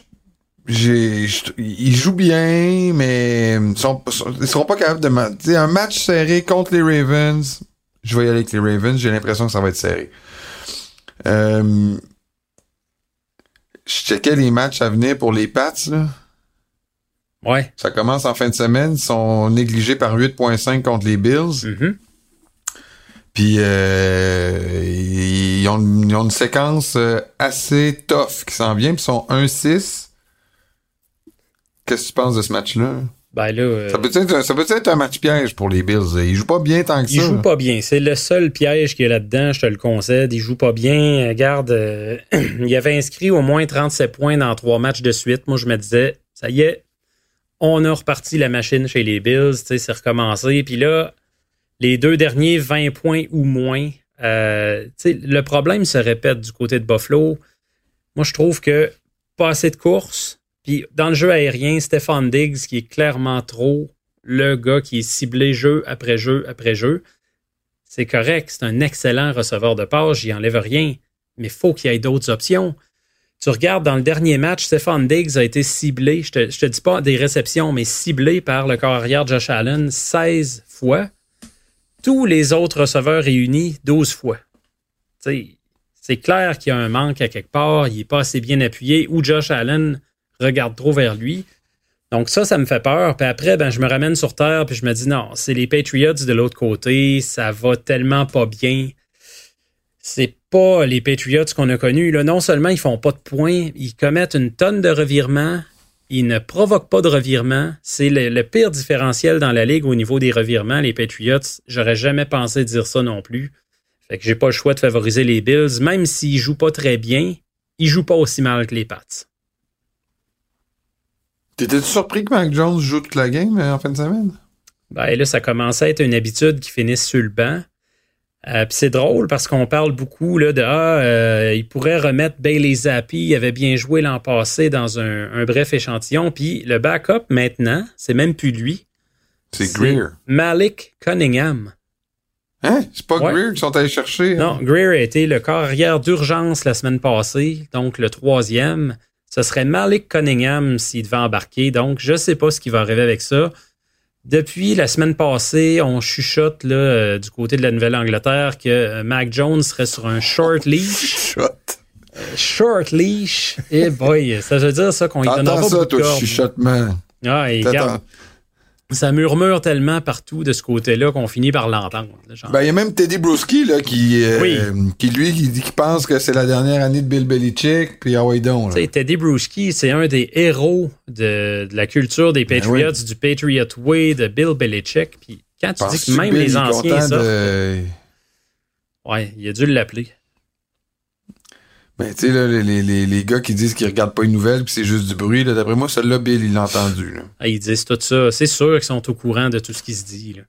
j'ai- Ils jouent bien, mais ils, sont, ils seront pas capables de... ma- un match serré contre les Ravens, je vais y aller avec les Ravens, j'ai l'impression que ça va être serré. Euh, je checkais les matchs à venir pour les Pats, là. Ouais. Ça commence en fin de semaine, ils sont négligés par 8.5 contre les Bills. Mhm. Puis euh, ils, ont, ils ont une séquence euh, assez tough qui s'en vient, puis ils sont 1-6. Qu'est-ce que tu penses de ce match-là? Ben là, euh, Ça peut être, ça peut être un match piège pour les Bills. Ils jouent pas bien tant que ça. joue pas bien. C'est le seul piège qu'il y a là-dedans, je te le concède. Il joue pas bien. Regarde, euh, il avait inscrit au moins 37 points dans trois matchs de suite. Moi, je me disais, ça y est, on a reparti la machine chez les Bills. C'est recommencé. Puis là, les deux derniers 20 points ou moins. euh, le problème se répète du côté de Buffalo. Moi, je trouve que pas assez de courses. Puis dans le jeu aérien, Stefan Diggs, qui est clairement trop le gars qui est ciblé jeu après jeu après jeu, c'est correct. C'est un excellent receveur de passe. J'y enlève rien. Mais faut qu'il y ait d'autres options. Tu regardes dans le dernier match, Stefan Diggs a été ciblé, je te, dis pas des réceptions, mais ciblé par le corps arrière Josh Allen 16 fois. Tous les autres receveurs réunis 12 fois. C'est clair qu'il y a un manque à quelque part, il est pas assez bien appuyé, ou Josh Allen regarde trop vers lui. Donc ça, ça me fait peur. Puis après, ben, je me ramène sur terre, puis je me dis non, c'est les Patriots de l'autre côté, ça va tellement pas bien. C'est pas les Patriots qu'on a connus. Là. Non seulement ils font pas de points, ils commettent une tonne de revirements, ils ne provoquent pas de revirements. C'est le, pire différentiel dans la ligue au niveau des revirements, les Patriots. J'aurais jamais pensé dire ça non plus. Fait que j'ai pas le choix de favoriser les Bills, même s'ils jouent pas très bien, ils jouent pas aussi mal que les Pats. T'étais-tu surpris que Mac Jones joue toute la game euh, en fin de semaine? Ben là, ça commençait à être une habitude qu'ils finissent sur le banc. Euh, puis c'est drôle parce qu'on parle beaucoup là, de Ah, euh, il pourrait remettre Bailey Zappi, il avait bien joué l'an passé dans un, un bref échantillon. Puis le backup maintenant, c'est même plus lui. C'est Greer. Malik Cunningham. Hein? C'est pas Ouais. Greer qui sont allés chercher? hein? Non, Greer a été le corps arrière d'urgence la semaine passée, donc le troisième. Ce serait Malik Cunningham s'il devait embarquer, donc je sais pas ce qui va arriver avec ça. Depuis la semaine passée, on chuchote là, euh, du côté de la Nouvelle-Angleterre que euh, Mac Jones serait sur un short leash. Shot. Short leash. Eh boy, ça veut dire ça qu'on y donnera pas ça, beaucoup toi, chuchotement. Ah, et T'attends. Ça murmure tellement partout de ce côté-là qu'on finit par l'entendre. Ben, il y a même Teddy Bruschi, là, qui, euh, Oui. qui lui, qui dit qu'il pense que c'est la dernière année de Bill Belichick, puis ah ouais, donc, Teddy Bruschi, c'est un des héros de, de la culture des Patriots, Ben du Patriot Way, de Bill Belichick. Puis quand tu dis que même les anciens sortent, de- ouais, il a dû l'appeler. Ben, tu sais, là, les, les, les, gars qui disent qu'ils regardent pas une nouvelle puis c'est juste du bruit, là, d'après moi, celui-là, Bill, il l'a entendu, là. Ah, ils disent tout ça. C'est sûr qu'ils sont au courant de tout ce qui se dit. Là.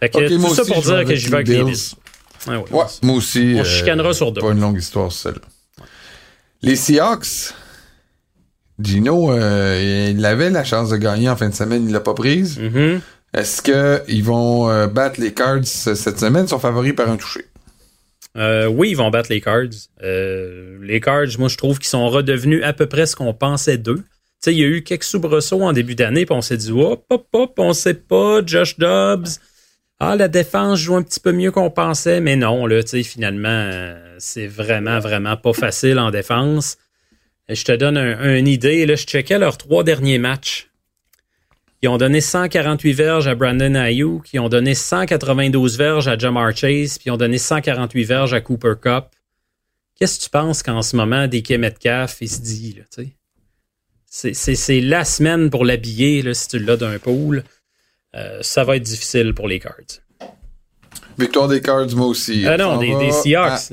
Fait que tout moi ça aussi, pour je dire que j'y vais avec les les Bills. Bills. Ouais, ouais. Ouais, moi aussi. On chicanera sur deux. Pas une longue histoire, celle-là. Les Seahawks. Gino, euh, il avait la chance de gagner en fin de semaine, il l'a pas prise. Mhm. Est-ce qu'ils vont euh, battre les Cards euh, cette semaine? Ils sont favoris par un touché. Euh, oui, ils vont battre les Cards. Euh, les Cards, moi, je trouve qu'ils sont redevenus à peu près ce qu'on pensait d'eux. Tu sais, il y a eu quelques soubresauts en début d'année, puis on s'est dit, hop, hop, hop, on sait pas, Josh Dobbs. Ah, la défense joue un petit peu mieux qu'on pensait, mais non, là, tu sais, finalement, euh, c'est vraiment, vraiment pas facile en défense. Je te donne un- une idée, là, je checkais leurs trois derniers matchs. Ils ont donné 148 verges à Brandon Ayuk, ils ont donné 192 verges à Jamar Chase, puis ils ont donné 148 verges à Cooper Cup. Qu'est-ce que tu penses qu'en ce moment, DK Metcalf, il se dit, là, tu sais? C'est- la semaine pour l'habiller, là, si tu l'as d'un pool. Euh, ça va être difficile pour les Cards. Victoire des Cards, moi aussi. Ah On non, des, Seahawks.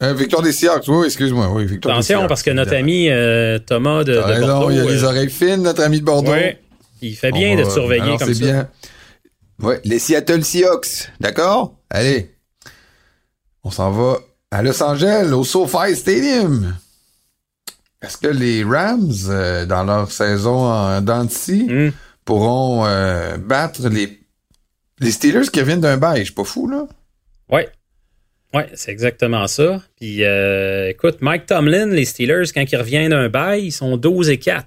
à-. Euh, victoire des Seahawks, oui, excuse-moi. Oui, victoire des Attention, Seahawks, parce que notre ami euh, Thomas de, de Bordeaux... il a les oreilles fines, notre ami de Bordeaux. ouais, il fait bien de va- te surveiller alors, comme c'est ça. bien. Ouais, les Seattle Seahawks, d'accord? Allez. On s'en va à Los Angeles, au SoFi Stadium. Est-ce que les Rams, euh, dans leur saison en dents de scie, Hmm. pourront euh, battre les, les Steelers qui reviennent d'un bail? Je suis pas fou, là? Ouais. Ouais, c'est exactement ça. Puis, euh, écoute, Mike Tomlin, les Steelers, quand ils reviennent d'un bail, ils sont 12 et 4.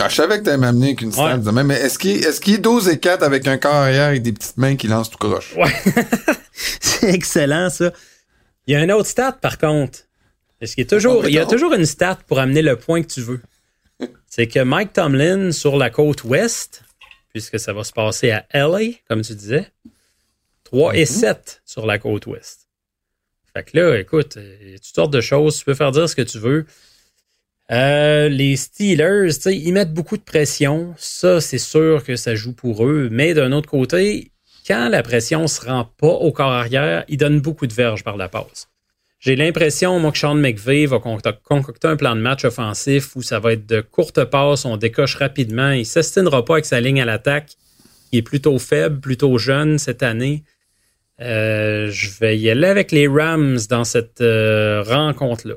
Ah, je savais que t'allais m'amener avec une stat Ouais. mais est-ce qu'il est, qu'il est 12 et 4 avec un corps arrière et des petites mains qui lancent tout croche? Ouais. c'est excellent, ça. Il y a un autre stat, par contre. Parce qu'il toujours, Oh, il y a toujours une stat pour amener le point que tu veux. C'est que Mike Tomlin, sur la côte ouest, puisque ça va se passer à LA, comme tu disais, 3 et 7 sur la côte ouest. Fait que là, écoute, il y a toutes sortes de choses. Tu peux faire dire ce que tu veux. Euh, les Steelers, ils mettent beaucoup de pression. Ça, c'est sûr que ça joue pour eux. Mais d'un autre côté, quand la pression se rend pas au corps arrière, ils donnent beaucoup de verges par la passe. J'ai l'impression, moi, que Sean McVay va concoct- concocter un plan de match offensif où ça va être de courtes passes, on décoche rapidement. Il s'estinera pas avec sa ligne à l'attaque. Il est plutôt faible, plutôt jeune cette année. Euh, je vais y aller avec les Rams dans cette euh, rencontre-là.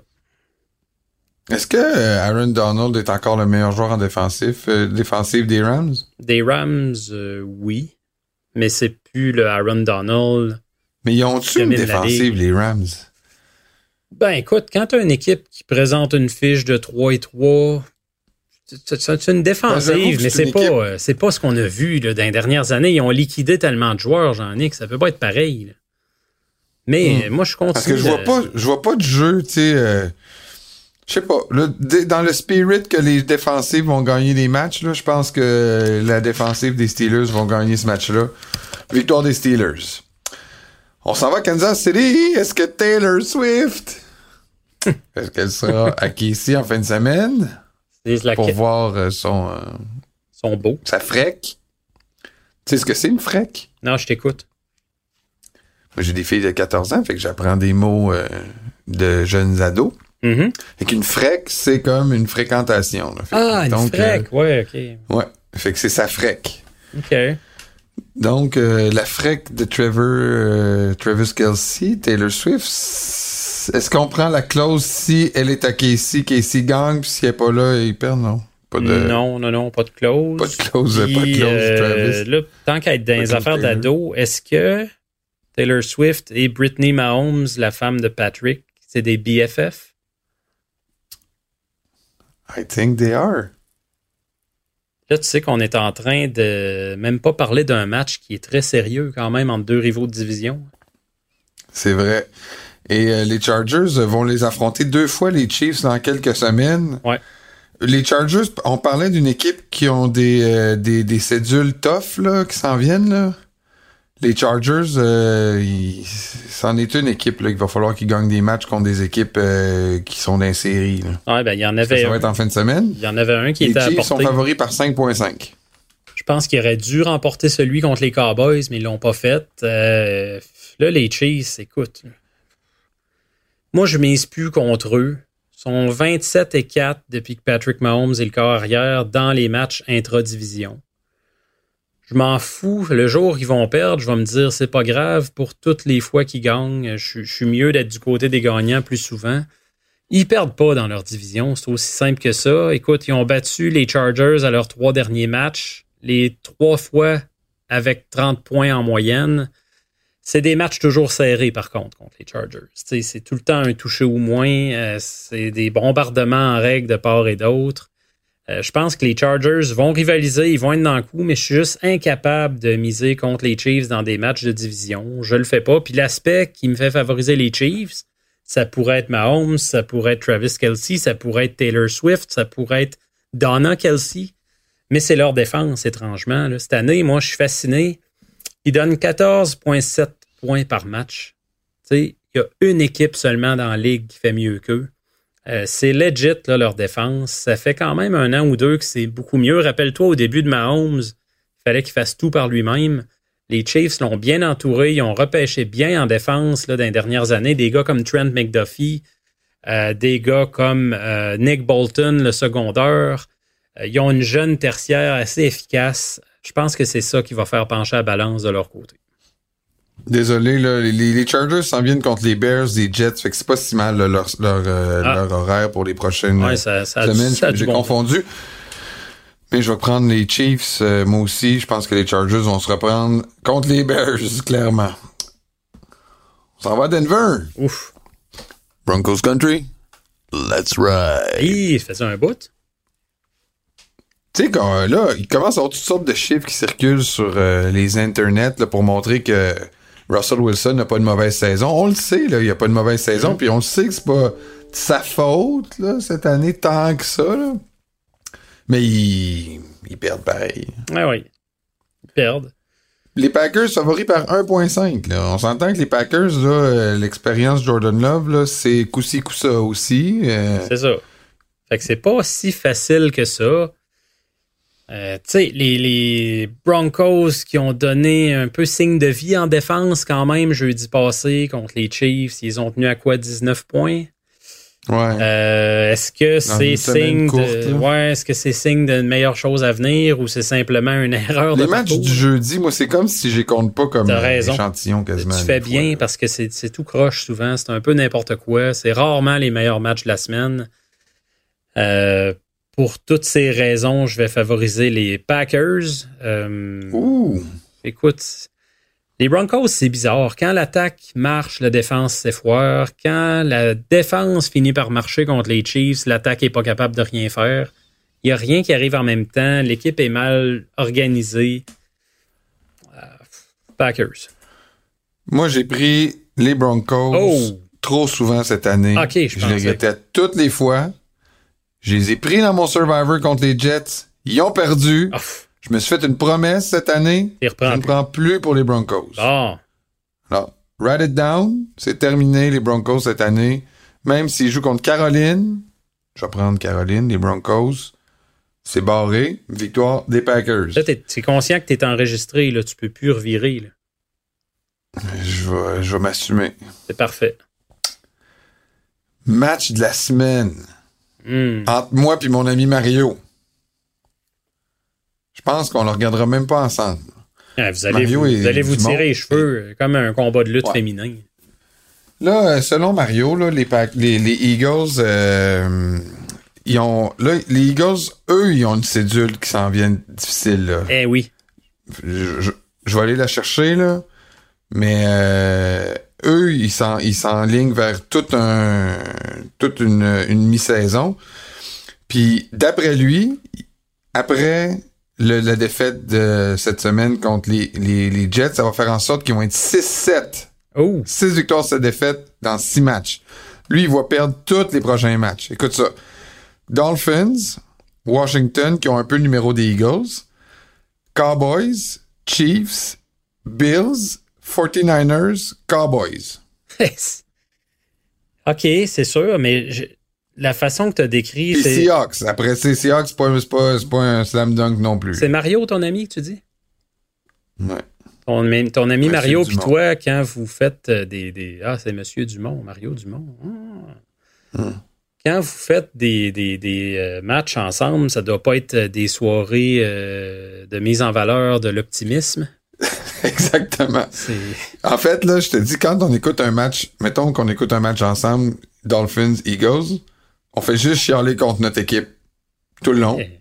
Est-ce que euh, Aaron Donald est encore le meilleur joueur en défensif, euh, défensif des Rams? Des Rams, euh, oui, mais c'est plus le Aaron Donald. Mais ils ont-tu une défensive, les Rams? Ben écoute, quand tu as une équipe qui présente une fiche de 3 et 3, c'est une Ben, défensive, mais c'est pas, c'est pas ce qu'on a vu là, dans les dernières années. Ils ont liquidé tellement de joueurs, j'en ai, que ça peut pas être pareil. là. Mais euh, moi, je continue. Hmm. Parce que je vois pas, je vois pas de jeu, tu sais. euh, je sais pas. dans le spirit que les défensives vont gagner des matchs, là, je pense que la défensive des Steelers vont gagner ce match-là. Victoire des Steelers. On s'en va à Kansas City. Est-ce que Taylor Swift, est-ce qu'elle sera Casey en fin de semaine? C'est la- pour voir euh, son euh, sont beaux. sa frec? Tu sais ce que c'est une frec? Non, je t'écoute. Moi, j'ai des filles de 14 ans, fait que j'apprends des mots euh, de jeunes ados. Mhm. Fait qu'une frec, c'est comme une fréquentation. là. Ah, une donc, frec, ouais, ok. euh, ouais. Fait que c'est sa frec. OK. Donc, euh, la frec de Trevor, euh, Travis Kelsey, Taylor Swift, est-ce qu'on prend la clause si elle est à Casey, Casey gagne, puis si elle n'est pas là, il perd, non? Pas de... Non, non, non, pas de clause. Pas de clause, Puis, pas de clause, euh, Travis. Là, tant qu'à être dans Pas les affaires d'ado, est-ce que Taylor Swift et Britney Mahomes, la femme de Patrick, c'est des BFF? I think they are. Là, tu sais qu'on est en train de même pas parler d'un match qui est très sérieux quand même entre deux rivaux de division. C'est vrai. Et euh, les Chargers euh, vont les affronter deux fois, les Chiefs, dans quelques semaines. Ouais. Les Chargers, on parlait d'une équipe qui ont des, euh, des, des cédules tough, là, qui s'en viennent, là. Les Chargers, euh, c'en est une équipe, là, qu'il va falloir qu'ils gagnent des matchs contre des équipes euh, qui sont dans là. Ouais, ben il y en avait ça va un, être en fin de semaine. il y en avait un qui Les était à Chiefs sont portée. favoris par 5.5. Je pense qu'il aurait dû remporter celui contre les Cowboys, mais ils l'ont pas fait. Euh, là, les Chiefs, écoute. Moi, je mise plus contre eux. Ils sont 27 et 4 depuis que Patrick Mahomes est le corps arrière dans les matchs intra-division. Je m'en fous. Le jour qu'ils vont perdre, je vais me dire c'est pas grave pour toutes les fois qu'ils gagnent. Je, suis mieux d'être du côté des gagnants plus souvent. Ils perdent pas dans leur division, c'est aussi simple que ça. Écoute, ils ont battu les Chargers à leurs trois derniers matchs, les trois fois avec 30 points en moyenne. C'est des matchs toujours serrés, par contre, contre les Chargers. C'est tout le temps un touché ou moins. euh, c'est des bombardements en règle de part et d'autre. Euh, je pense que les Chargers vont rivaliser, ils vont être dans le coup, mais je suis juste incapable de miser contre les Chiefs dans des matchs de division. Je le fais pas. Puis l'aspect qui me fait favoriser les Chiefs, ça pourrait être Mahomes, ça pourrait être Travis Kelsey, ça pourrait être Taylor Swift, ça pourrait être Donna Kelsey. Mais c'est leur défense, étrangement. Cette année, moi, je suis fasciné. Ils donnent 14,7 points par match. Il y a une équipe seulement dans la ligue qui fait mieux qu'eux. Euh, c'est legit, leur défense. Ça fait quand même un an ou deux que c'est beaucoup mieux. Rappelle-toi, au début de Mahomes, il fallait qu'il fasse tout par lui-même. Les Chiefs l'ont bien entouré. Ils ont repêché bien en défense là, dans les dernières années. Des gars comme Trent McDuffie, euh, des gars comme euh, Nick Bolton, le secondaire. Euh, ils ont une jeune tertiaire assez efficace. Je pense que c'est ça qui va faire pencher la balance de leur côté. Désolé, là, les, les Chargers s'en viennent contre les Bears, les Jets, fait que c'est pas si mal là, leur, leur, euh, Ah. leur horaire pour les prochaines Ouais, ça, ça a du- semaines. J'ai bon confondu. Mais je vais prendre les Chiefs, euh, moi aussi. Je pense que les Chargers vont se reprendre contre les Bears, clairement. On s'en va à Denver. Ouf. Broncos Country. Let's ride. Hi, ça faisait un bout? Tu sais, quand, là, il commence à avoir toutes sortes de chiffres qui circulent sur euh, les internets là, pour montrer que Russell Wilson n'a pas de mauvaise saison. On le sait, là, il n'y a pas de mauvaise saison, puis on le sait que c'est pas de sa faute, là, cette année, tant que ça, là. Mais ils, ils perdent pareil. Ouais, oui. Ils perdent. Les Packers favoris par 1.5. Là. On s'entend que les Packers, euh, l'expérience Jordan Love, c'est coup-ci, coup-ça aussi. euh, C'est ça. Fait que c'est pas si facile que ça. Euh, tu sais, les, les Broncos qui ont donné un peu signe de vie en défense quand même jeudi passé contre les Chiefs, ils ont tenu à quoi 19 points? ouais. Euh, est-ce que c'est signe courte, de, ouais, est-ce que c'est signe d'une meilleure chose à venir ou c'est simplement une erreur de les matchs parcours? du jeudi, moi, c'est comme si je les compte pas comme raison. échantillon quasiment. Tu fais bien fois. parce que c'est c'est tout croche souvent. C'est un peu n'importe quoi. C'est rarement les meilleurs matchs de la semaine. Euh, pour toutes ces raisons, je vais favoriser les Packers. Euh, Ouh! écoute, les Broncos, c'est bizarre. Quand l'attaque marche, la défense s'effoire. Quand la défense finit par marcher contre les Chiefs, l'attaque est pas capable de rien faire. Il n'y a rien qui arrive en même temps. L'équipe est mal organisée. Euh, Packers. Moi, j'ai pris les Broncos Oh! trop souvent cette année. Je les regrettais toutes les fois. Je les ai pris dans mon Survivor contre les Jets. Ils ont perdu. Je me suis fait une promesse cette année. Je ne prends plus pour les Broncos. Bon, Alors, write it down. C'est terminé, les Broncos, cette année. Même s'ils jouent contre Caroline, je vais prendre Caroline, les Broncos. C'est barré. Victoire des Packers. là, t'es t'es conscient que tu es enregistré, là, tu peux plus revirer. là. Je vais, je vais m'assumer. C'est parfait. Match de la semaine. Hmm. Entre moi et mon ami Mario. Je pense qu'on le regardera même pas ensemble. Ah, vous allez Mario vous, allez vous tirer les cheveux euh, comme un combat de lutte Ouais. féminin. Là, euh, selon Mario, là, les, Pac- les, les Eagles, euh, ils ont, là, les Eagles, eux, ils ont une cédule qui s'en vient difficile. Là. Eh oui. Je, je- je vais aller la chercher, là. Mais euh, eux, ils s'en- ils s'enlignent vers toute, un, toute une, une mi-saison. Puis, d'après lui, après le- la défaite de cette semaine contre les, les, les Jets, ça va faire en sorte qu'ils vont être 6-7 Oh, 6 victoires, 7 défaites dans 6 matchs. Lui, il va perdre tous les prochains matchs. Écoute ça. Dolphins, Washington, qui ont un peu le numéro des Eagles, Cowboys, Chiefs, Bills, 49ers, Cowboys. OK, c'est sûr, mais je- la façon que tu as décrit, c'est Seahawks. Après, c'est Seahawks, c'est pas, c'est pas, pas un slam dunk non plus. c'est Mario, ton ami, que tu dis? Ouais. Ton, ami- ton ami Monsieur Mario, puis toi, quand vous faites euh, des. des- ah, c'est Monsieur Dumont, Mario Dumont. Ah. Hmm. Quand vous faites des, des, des, euh, matchs ensemble, ça doit pas être euh, des soirées euh, de mise en valeur de l'optimisme? Exactement. En fait, là, je te dis, quand on écoute un match, mettons qu'on écoute un match ensemble, Dolphins, Eagles, on fait juste chialer contre notre équipe tout le long. Eh,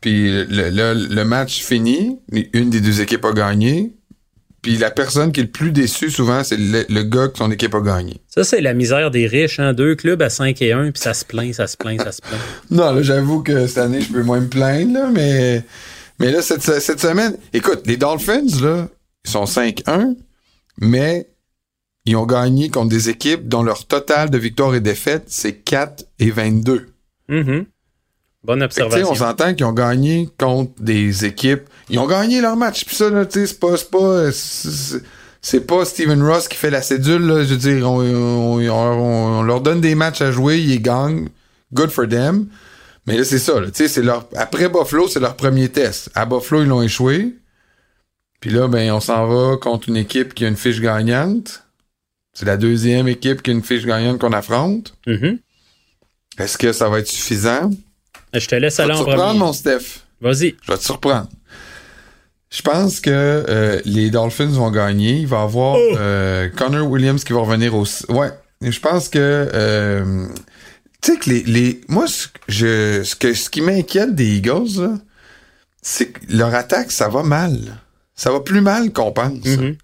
Puis le, le, le match fini, une des deux équipes a gagné. Puis la personne qui est le plus déçue souvent, c'est le, le gars que son équipe a gagné. Ça, c'est la misère des riches, hein? Deux clubs à 5 et 1, puis ça se plaint, ça se plaint, ça se plaint. Non, là, j'avoue que cette année, je peux moins me plaindre, là, mais, mais là, cette, cette semaine, écoute, les Dolphins, là, ils sont 5-1, mais ils ont gagné contre des équipes dont leur total de victoires et défaites, c'est 4 et 22. Mhm. Bonne Fait que, tu sais, observation. on s'entend qu'ils ont gagné contre des équipes. Ils ont gagné leur match. Puis ça, là, tu sais, c'est pas, c'est pas, pas Steven Ross qui fait la cédule, là. Je veux dire, on, on- on- on leur donne des matchs à jouer, ils gagnent. Good for them. Mais là, c'est ça, là. C'est leur, après Buffalo, c'est leur premier test. À Buffalo, ils l'ont échoué. Puis là, ben, on s'en va contre une équipe qui a une fiche gagnante. C'est la deuxième équipe qui a une fiche gagnante qu'on affronte. Mhm. Est-ce que ça va être suffisant? Je te laisse Je vais aller te en surprendre, mon Steph. Vas-y. Je vais te surprendre. Je pense que euh, les Dolphins vont gagner. Il va y avoir Oh! euh, Connor Williams qui va revenir au... Ouais. Je pense que... euh, tu sais que les... les moi, je, ce, que, ce qui m'inquiète des Eagles, là, c'est que leur attaque, ça va mal. Ça va plus mal qu'on pense. Mhm.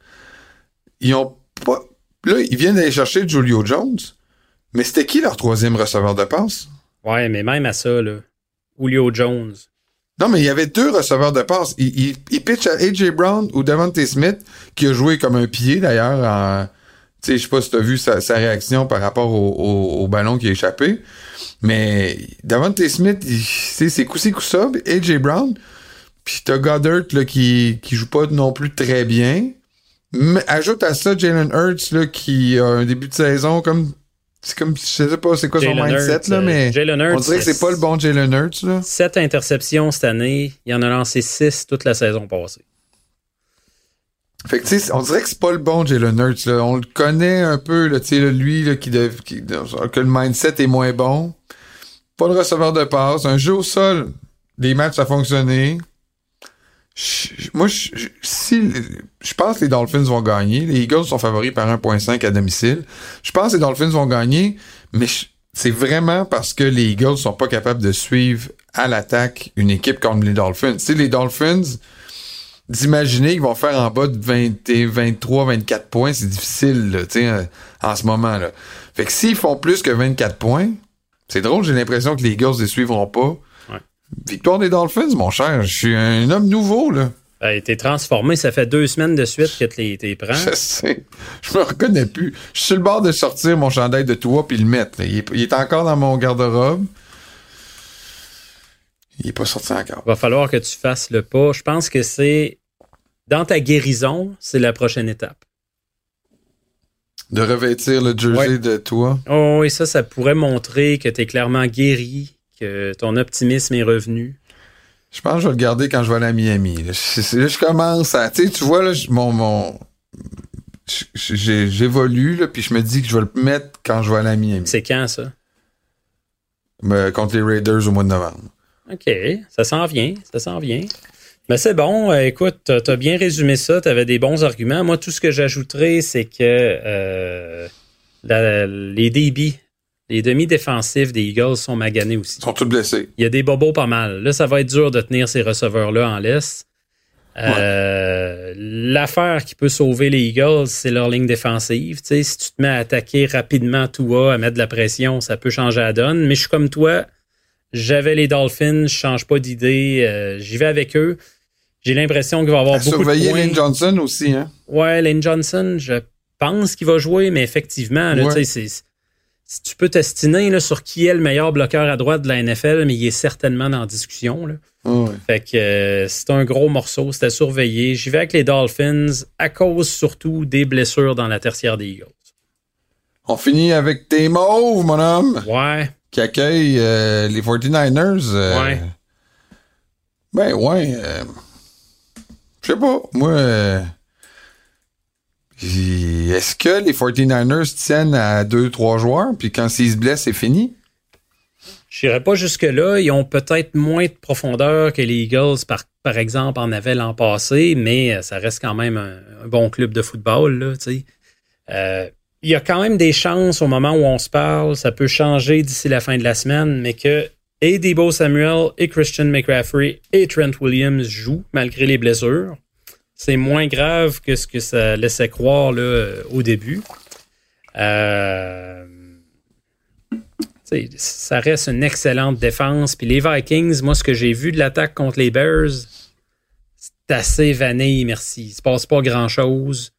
Ils ont pas... Là, ils viennent d'aller chercher Julio Jones. Mais c'était qui leur troisième receveur de passe? Ouais, mais même à ça, là. Julio Jones. Non, mais il y avait deux receveurs de passe. Il, il, il pitch à AJ Brown ou Devontae Smith, qui a joué comme un pied d'ailleurs. Tu sais, je sais pas si tu as vu sa, sa réaction par rapport au, au- au ballon qui a échappé. Mais Devontae Smith, sais, c'est coup-ci, coup-ça. AJ Brown. Puis t'as Goddard là, qui, qui joue pas non plus très bien. Mais ajoute à ça Jalen Hurts là, qui a un début de saison comme. C'est comme. Je sais pas c'est quoi son mindset, là, euh, mais. Hurts, on dirait que c'est pas le bon Jalen Hurts, là. Sept interceptions cette année. Il en a lancé six toute la saison passée. Fait que, tu sais, on dirait que c'est pas le bon Jalen Hurts. On le connaît un peu, là, tu sais, lui, qui, dev- qui- que le mindset est moins bon. Pas le receveur de passe. Un jeu au sol. Les matchs, ça fonctionné. Moi, je, pense que les Dolphins vont gagner. Les Eagles sont favoris par 1.5 à domicile. Je pense que les Dolphins vont gagner, mais c'est vraiment parce que les Eagles sont pas capables de suivre à l'attaque une équipe comme les Dolphins. Tu les Dolphins, d'imaginer qu'ils vont faire en bas de 20, et 23, 24 points, c'est difficile, là, tu sais, euh, en ce moment, là. Fait que s'ils font plus que 24 points, c'est drôle, j'ai l'impression que les Eagles les suivront pas. Ouais. Victoire des Dolphins, mon cher, je suis un homme nouveau, là. A été transformé. Ça fait deux semaines de suite que tu les, t'es prends. Je sais. Je me reconnais plus. Je suis sur le bord de sortir mon chandail de toi puis le mettre. là. Il, est, il est encore dans mon garde-robe. Il est pas sorti encore. Va falloir que tu fasses le pas. Je pense que c'est dans ta guérison, c'est la prochaine étape. De revêtir le jersey Ouais. de toi. Oh, et ça, ça pourrait montrer que tu es clairement guéri, que ton optimisme est revenu. Je pense que je vais le garder quand je vais aller à Miami. Là, je, c'est- là, je commence à. Tu vois, là, mon. mon J'évolue, puis je me dis que je vais le mettre quand je vais aller à Miami. C'est quand ça? Contre les Raiders au mois de novembre. OK, ça s'en vient, ça s'en vient. Mais c'est bon, euh, écoute, tu as bien résumé ça, tu avais des bons arguments. Moi, tout ce que j'ajouterais, c'est que euh, les débits, les demi-défensifs des Eagles sont maganés aussi. Ils sont tous blessés. Il y a des bobos pas mal. Là, ça va être dur de tenir ces receveurs-là en laisse. Euh, L'affaire qui peut sauver les Eagles, c'est leur ligne défensive. Tu sais, si tu te mets à attaquer rapidement tout à mettre de la pression, ça peut changer la donne. Mais je suis comme toi, j'avais les Dolphins, je change pas d'idée, euh, j'y vais avec eux. J'ai l'impression qu'il va y avoir beaucoup de points. Surveiller Lane Johnson aussi, hein? Ouais, Lane Johnson, je pense qu'il va jouer, mais effectivement, là, c'est, si tu peux t'estiner sur qui est le meilleur bloqueur à droite de la NFL, mais il est certainement dans la discussion. Là. Fait que euh, c'est un gros morceau, c'était surveillé. J'y vais avec les Dolphins à cause surtout des blessures dans la tertiaire des Eagles. On finit avec tes mauves, mon homme. Ouais. Qui accueille euh, les 49ers. Euh, ouais. Ben ouais. Je sais pas. Moi. Est-ce que les 49ers tiennent à 2-3 joueurs, puis quand s'ils se blessent, c'est fini? Je n'irai pas jusque-là. Ils ont peut-être moins de profondeur que les Eagles, par, par exemple, en avaient l'an passé, mais ça reste quand même un, bon club de football. Là, euh, il y a quand même des chances au moment où on se parle, ça peut changer d'ici la fin de la semaine, mais que et Debo Samuel et Christian McCaffrey et Trent Williams jouent malgré les blessures. C'est moins grave que ce que ça laissait croire là, au début. Euh, ça reste une excellente défense. Puis les Vikings, moi, ce que j'ai vu de l'attaque contre les Bears, c'est assez vanille, merci. Il se passe pas grand-chose.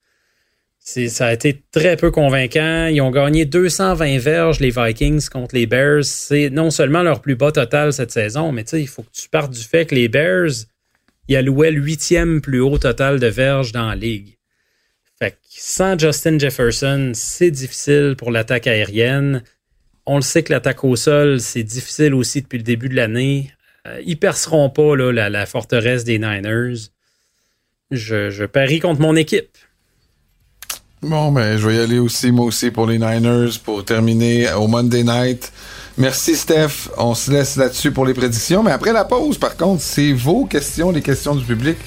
Ça a été très peu convaincant. Ils ont gagné 220 verges, les Vikings, contre les Bears. C'est non seulement leur plus bas total cette saison, mais il faut que tu partes du fait que les Bears, ils allouaient le huitième plus haut total de verges dans la ligue. Fait que sans Justin Jefferson, c'est difficile pour l'attaque aérienne. On le sait que l'attaque au sol, c'est difficile aussi depuis le début de l'année. Euh, ils perceront pas là, la, forteresse des Niners. Je, parie contre mon équipe. Bon, ben, je vais y aller aussi, moi aussi, pour les Niners, pour terminer au Monday Night. Merci, Steph. On se laisse là-dessus pour les prédictions. Mais après la pause, par contre, c'est vos questions, les questions du public.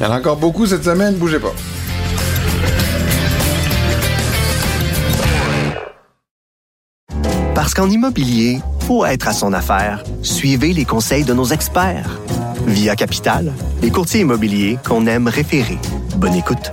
Il y en a encore beaucoup cette semaine, bougez pas. Parce qu'en immobilier, faut être à son affaire. Suivez les conseils de nos experts. Via Capital, les courtiers immobiliers qu'on aime référer. Bonne écoute.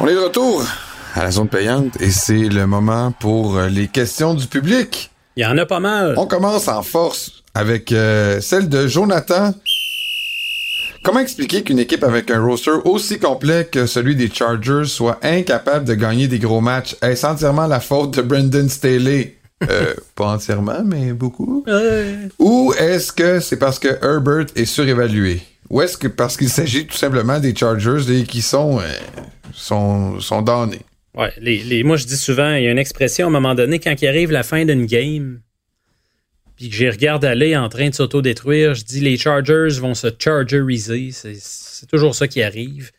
On est de retour à la zone payante et c'est le moment pour les questions du public. Il y en a pas mal. On commence en force avec euh, celle de Jonathan. Comment expliquer qu'une équipe avec un roster aussi complet que celui des Chargers soit incapable de gagner des gros matchs? Est-ce entièrement la faute de Brendan Staley? Euh, pas entièrement, mais beaucoup. Ou est-ce que c'est parce que Herbert est surévalué? Ou est-ce que parce qu'il s'agit tout simplement des Chargers qui sont, euh, sont, sont donnés? Ouais, moi je dis souvent, il y a une expression à un moment donné, quand il arrive la fin d'une game, puis que j'y regarde aller en train de s'auto-détruire, je dis les Chargers vont se chargeriser. C'est toujours ça qui arrive.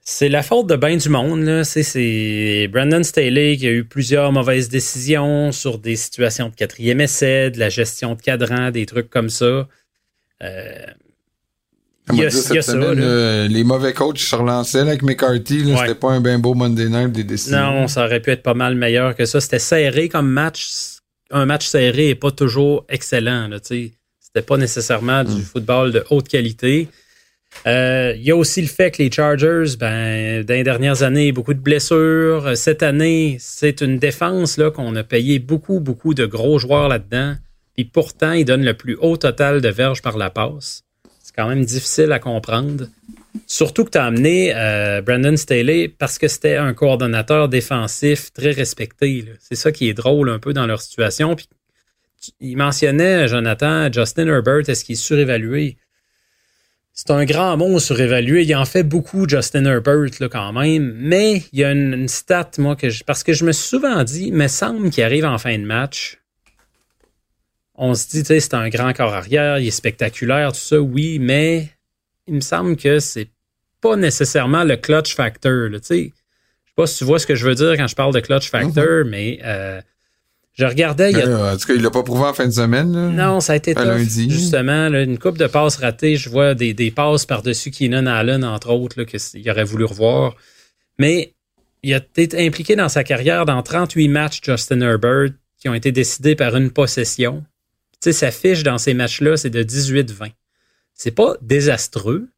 C'est la faute de bien du monde. C'est Brandon Staley qui a eu plusieurs mauvaises décisions sur des situations de quatrième essai, de la gestion de cadran, des trucs comme ça. Euh, il y a, cette semaine, les mauvais coachs se relançaient avec McCarthy. C'était pas un bien beau Monday night des décisions. Non, ça aurait pu être pas mal meilleur que ça. C'était serré comme match un match serré n'est pas toujours excellent. C'était pas nécessairement du mm. football de haute qualité. Euh, il y a aussi le fait que les Chargers, ben, dans les dernières années, beaucoup de blessures. Cette année, c'est une défense là, qu'on a payé beaucoup, beaucoup de gros joueurs là-dedans. Et pourtant, ils donnent le plus haut total de verges par la passe. Quand même difficile à comprendre. Surtout que tu as amené euh, Brandon Staley parce que c'était un coordonnateur défensif très respecté. C'est ça qui est drôle un peu dans leur situation. Puis, il mentionnait, Jonathan, Justin Herbert, est-ce qu'il est surévalué? C'est un grand mot surévalué. Il en fait beaucoup, Justin Herbert, là, quand même. Mais il y a une, une stat, moi, que je, parce que je me suis souvent dit, il me semble qu'il arrive en fin de match. On se dit, tu sais, c'est un grand corps arrière, il est spectaculaire, tout ça, oui, mais il me semble que c'est pas nécessairement le clutch factor. là, tu sais. Je sais pas si tu vois ce que je veux dire quand je parle de clutch factor, mais euh, je regardais, il y a Euh, en tout cas, il l'a pas prouvé en fin de semaine. là. non, ça a été tough. lundi. Justement, là, une coupe de passes ratées. Je vois des, des passes par-dessus Keenan Allen, entre autres, qu'il aurait voulu revoir. Mais il a été impliqué dans sa carrière dans 38 matchs, Justin Herbert, qui ont été décidés par une possession. Tu sais, sa fiche dans ces matchs-là, c'est de 18-20. C'est pas désastreux,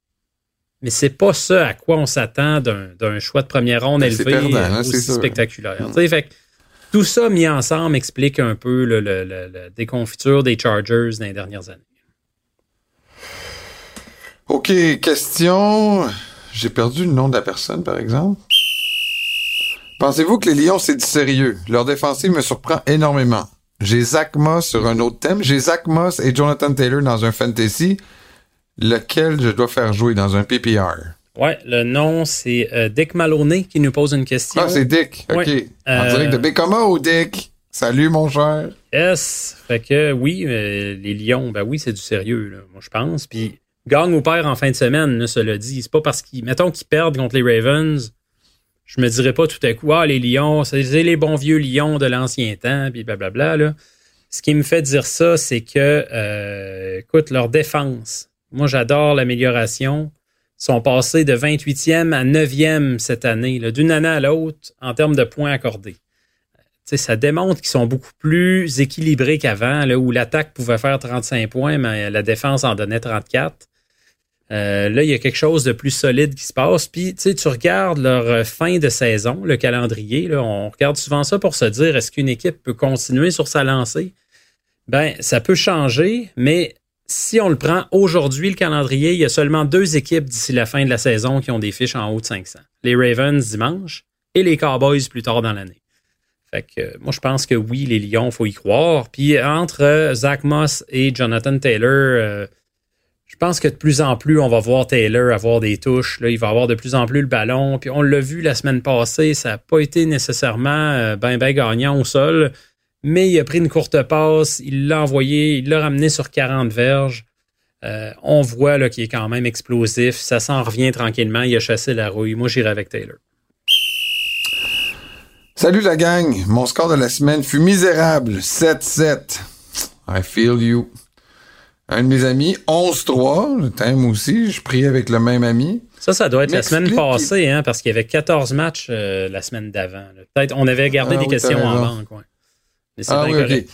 mais c'est pas ce à quoi on s'attend d'un d'un choix de première ronde Ben, élevé perdant, euh, hein, aussi spectaculaire. Mm. Tu sais, fait que tout ça mis ensemble explique un peu le, le- le- le déconfiture des Chargers dans les dernières années. OK, question. J'ai perdu le nom de la personne, par exemple. Pensez-vous que les Lions, c'est du sérieux? Leur défensive me surprend énormément. J'ai Zach Moss sur un autre thème. J'ai Zach Moss et Jonathan Taylor dans un fantasy. Lequel je dois faire jouer dans un PPR? Ouais, le nom, c'est euh, Dick Maloney qui nous pose une question. Ah, c'est Dick. OK. Ouais. En Euh, direct de Bécoma ou Dick? Salut, mon cher. Yes. Fait que oui, euh, les Lions, ben oui, c'est du sérieux, là, moi je pense. Puis gagne ou perd en fin de semaine, là, cela dit. C'est pas parce qu'ils, mettons qu'ils perdent contre les Ravens, je me dirais pas tout à coup, ah, les Lions, c'est les bons vieux Lions de l'ancien temps, puis blablabla. Là. Ce qui me fait dire ça, c'est que, euh, écoute, leur défense, moi j'adore l'amélioration. Ils sont passés de 28e à 9e cette année, d'une année à l'autre, en termes de points accordés. Tu sais, ça démontre qu'ils sont beaucoup plus équilibrés qu'avant, où l'attaque pouvait faire 35 points, mais la défense en donnait 34. Euh, là, il y a quelque chose de plus solide qui se passe. Puis, tu sais, tu regardes leur euh, fin de saison, le calendrier. Là, on regarde souvent ça pour se dire est-ce qu'une équipe peut continuer sur sa lancée? Ben, ça peut changer, mais si on le prend aujourd'hui, le calendrier, il y a seulement deux équipes d'ici la fin de la saison qui ont des fiches en haut de 500. Les Ravens dimanche et les Cowboys plus tard dans l'année. Fait que euh, moi, je pense que oui, les Lions, faut y croire. Puis entre euh, Zach Moss et Jonathan Taylor, pense que de plus en plus, on va voir Taylor avoir des touches. Là, il va avoir de plus en plus le ballon. Puis on l'a vu la semaine passée, ça n'a pas été nécessairement euh, ben ben gagnant au sol, mais il a pris une courte passe, il l'a envoyé, il l'a ramené sur 40 verges. Euh, on voit qu'il est quand même explosif. Ça s'en revient tranquillement. Il a chassé la rouille. Moi, j'irai avec Taylor. Salut la gang. Mon score de la semaine fut misérable. 7-7. I feel you. Un de mes amis, 11-3. Le thème aussi. Je prie avec le même ami. Ça, ça doit être la semaine passée, hein, parce qu'il y avait 14 matchs euh, la semaine d'avant. Peut-être on avait gardé Ah des oui, questions en banque. Ouais. Mais c'est Ah oui.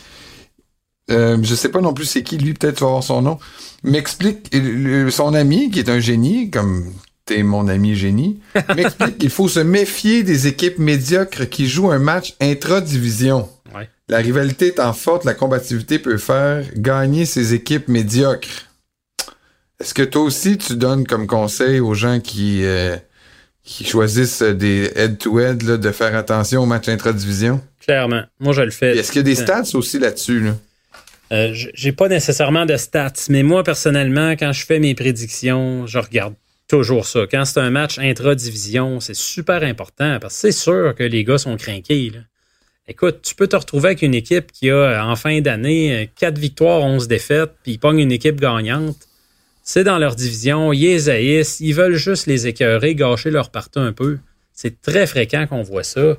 Euh, je sais pas non plus c'est qui, lui, peut-être tu vas avoir son nom. M'explique, son ami, qui est un génie, comme t'es mon ami génie, m'explique qu'il faut se méfier des équipes médiocres qui jouent un match intra-division. Ouais. La rivalité étant forte, la combativité peut faire gagner ces équipes médiocres. Est-ce que toi aussi, tu donnes comme conseil aux gens qui, euh, qui choisissent des head-to-head de faire attention aux matchs intra-division? Clairement. Moi, je le fais. Est-ce qu'il y a des stats aussi là-dessus? Là? Euh, j'ai pas nécessairement de stats, mais moi, personnellement, quand je fais mes prédictions, je regarde toujours ça. Quand c'est un match intra-division, c'est super important parce que c'est sûr que les gars sont craqués. Écoute, tu peux te retrouver avec une équipe qui a, en fin d'année, 4 victoires, 11 défaites, puis ils pognent une équipe gagnante. C'est dans leur division, ils les haïssent, ils veulent juste les écœurer, gâcher leur partout un peu. C'est très fréquent qu'on voit ça. Euh,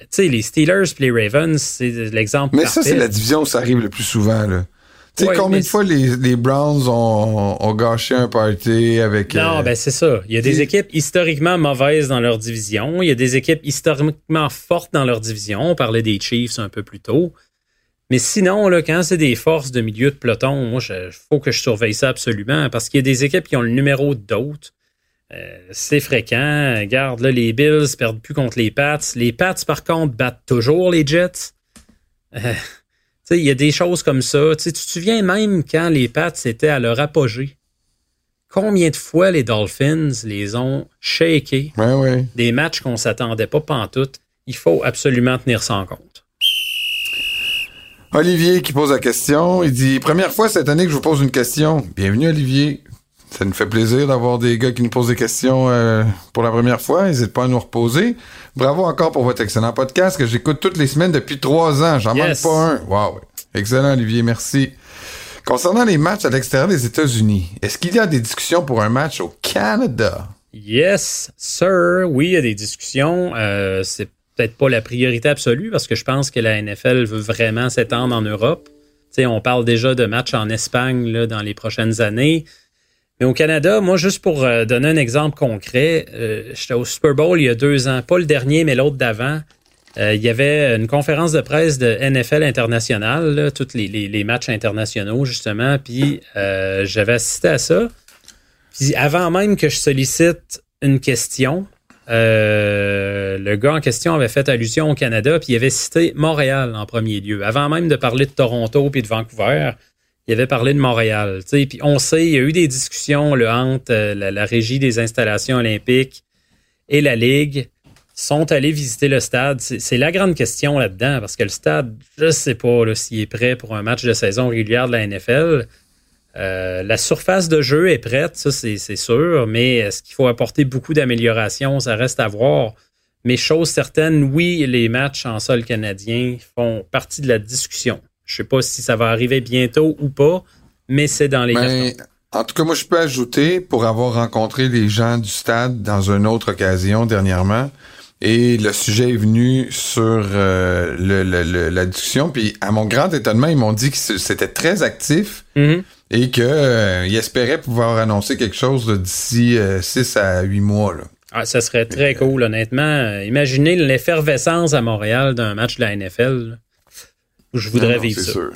Tu sais, les Steelers puis les Ravens, c'est l'exemple Mais ça, c'est la division où ça arrive le plus souvent. Là. Tu sais, Ouais, combien de fois les, les Browns ont, ont gâché un party avec... Non, euh, ben c'est ça. Il y a des équipes historiquement mauvaises dans leur division. Il y a des équipes historiquement fortes dans leur division. On parlait des Chiefs un peu plus tôt. Mais sinon, là, quand c'est des forces de milieu de peloton, moi, il faut que je surveille ça absolument parce qu'il y a des équipes qui ont le numéro d'autres. Euh, c'est fréquent. Regarde, là, les Bills perdent plus contre les Pats. Les Pats, par contre, battent toujours les Jets. Euh, il y a des choses comme ça. Tu te souviens même quand les Pats étaient à leur apogée combien de fois les Dolphins les ont shakés? Ouais, ouais. Des matchs qu'on s'attendait pas pantoute. Il faut absolument tenir ça en compte. Olivier qui pose la question. Il dit Première fois cette année que je vous pose une question. Bienvenue, Olivier. Ça nous fait plaisir d'avoir des gars qui nous posent des questions euh, pour la première fois. N'hésitez pas à nous reposer. Bravo encore pour votre excellent podcast que j'écoute toutes les semaines depuis trois ans. J'en Yes. manque pas un. Wow. Excellent, Olivier. Merci. Concernant les matchs à l'extérieur des États-Unis, est-ce qu'il y a des discussions pour un match au Canada? Yes, sir. Oui, il y a des discussions. Euh, c'est peut-être pas la priorité absolue parce que je pense que la NFL veut vraiment s'étendre en Europe. On parle déjà de matchs en Espagne là, dans les prochaines années. Mais au Canada, moi, juste pour euh, donner un exemple concret, euh, j'étais au Super Bowl il y a deux ans, pas le dernier, mais l'autre d'avant. Euh, il y avait une conférence de presse de NFL internationale, tous les, matchs internationaux, justement, puis j'avais assisté à ça. Puis avant même que je sollicite une question, le gars en question avait fait allusion au Canada, puis il avait cité Montréal en premier lieu. Avant même de parler de Toronto puis de Vancouver, il avait parlé de Montréal. Puis on sait, il y a eu des discussions là, entre euh, la, régie des installations olympiques et la Ligue sont allés visiter le stade. C'est la grande question là-dedans, parce que le stade, je sais pas s'il est prêt pour un match de saison régulière de la NFL. Euh, la surface de jeu est prête, ça c'est sûr, mais est-ce qu'il faut apporter beaucoup d'améliorations? Ça reste à voir. Mais chose certaine, oui, les matchs en sol canadien font partie de la discussion. Je sais pas si ça va arriver bientôt ou pas, mais c'est dans les cartons. en tout cas, moi, je peux ajouter, pour avoir rencontré les gens du stade dans une autre occasion dernièrement, et le sujet est venu sur euh, le- le- le- la discussion, puis à mon grand étonnement, ils m'ont dit que c'était très actif Mhm. et que euh, espéraient pouvoir annoncer quelque chose d'ici 6 à 8 mois. Là. Ah, ça serait très cool, honnêtement. Euh, Imaginez l'effervescence à Montréal d'un match de la NFL. là. Je voudrais Non, non, vivre ça. sûr.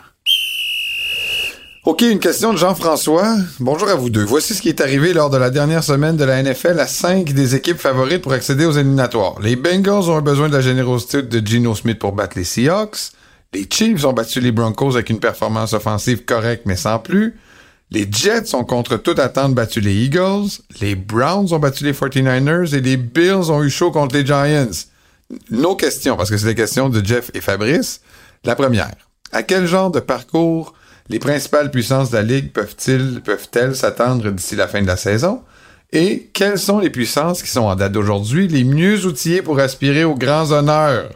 OK, une question de Jean-François. Bonjour à vous deux. Voici ce qui est arrivé lors de la dernière semaine de la NFL à cinq des équipes favorites pour accéder aux éliminatoires. Les Bengals ont eu besoin de la générosité de Geno Smith pour battre les Seahawks. Les Chiefs ont battu les Broncos avec une performance offensive correcte mais sans plus. Les Jets ont contre toute attente battu les Eagles. Les Browns ont battu les 49ers et les Bills ont eu chaud contre les Giants. Nos questions, parce que c'est les questions de Jeff et Fabrice. La première. À quel genre de parcours les principales puissances de la Ligue peuvent-ils, peuvent-elles s'attendre d'ici la fin de la saison? Et quelles sont les puissances qui sont en date d'aujourd'hui les mieux outillées pour aspirer aux grands honneurs?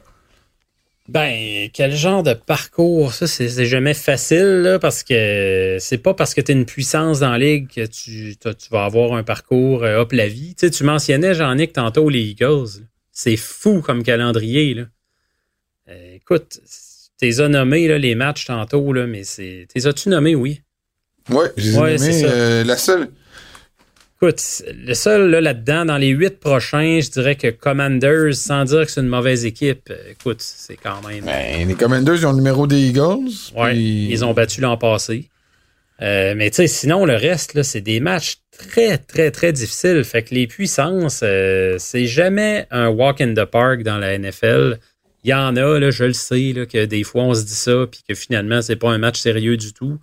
Ben, quel genre de parcours? Ça, c'est jamais facile, parce que c'est pas parce que tu es une puissance dans la ligue que tu, vas avoir un parcours euh, hop la vie. Tu sais, tu mentionnais, Jean-Nic, tantôt les Eagles. C'est fou comme calendrier, là. Euh, écoute, t'es as nommé, là, les matchs tantôt, là, mais c'est. T'es as-tu nommé, oui? Ouais, j'ai Ouais, nommé, euh, la seule. Écoute, le seul là, là-dedans, dans les huit prochains, je dirais que Commanders, sans dire que c'est une mauvaise équipe, euh, écoute, c'est quand même. Ben, les Commanders, ils ont le numéro des Eagles. Puis- ils ont battu l'an passé. Euh, mais tu sais, sinon, le reste, c'est des matchs très, très, très difficiles. Fait que les puissances, euh, c'est jamais un walk in the park dans la NFL. Il y en a, je le sais, que des fois, on se dit ça, puis que finalement, c'est pas un match sérieux du tout.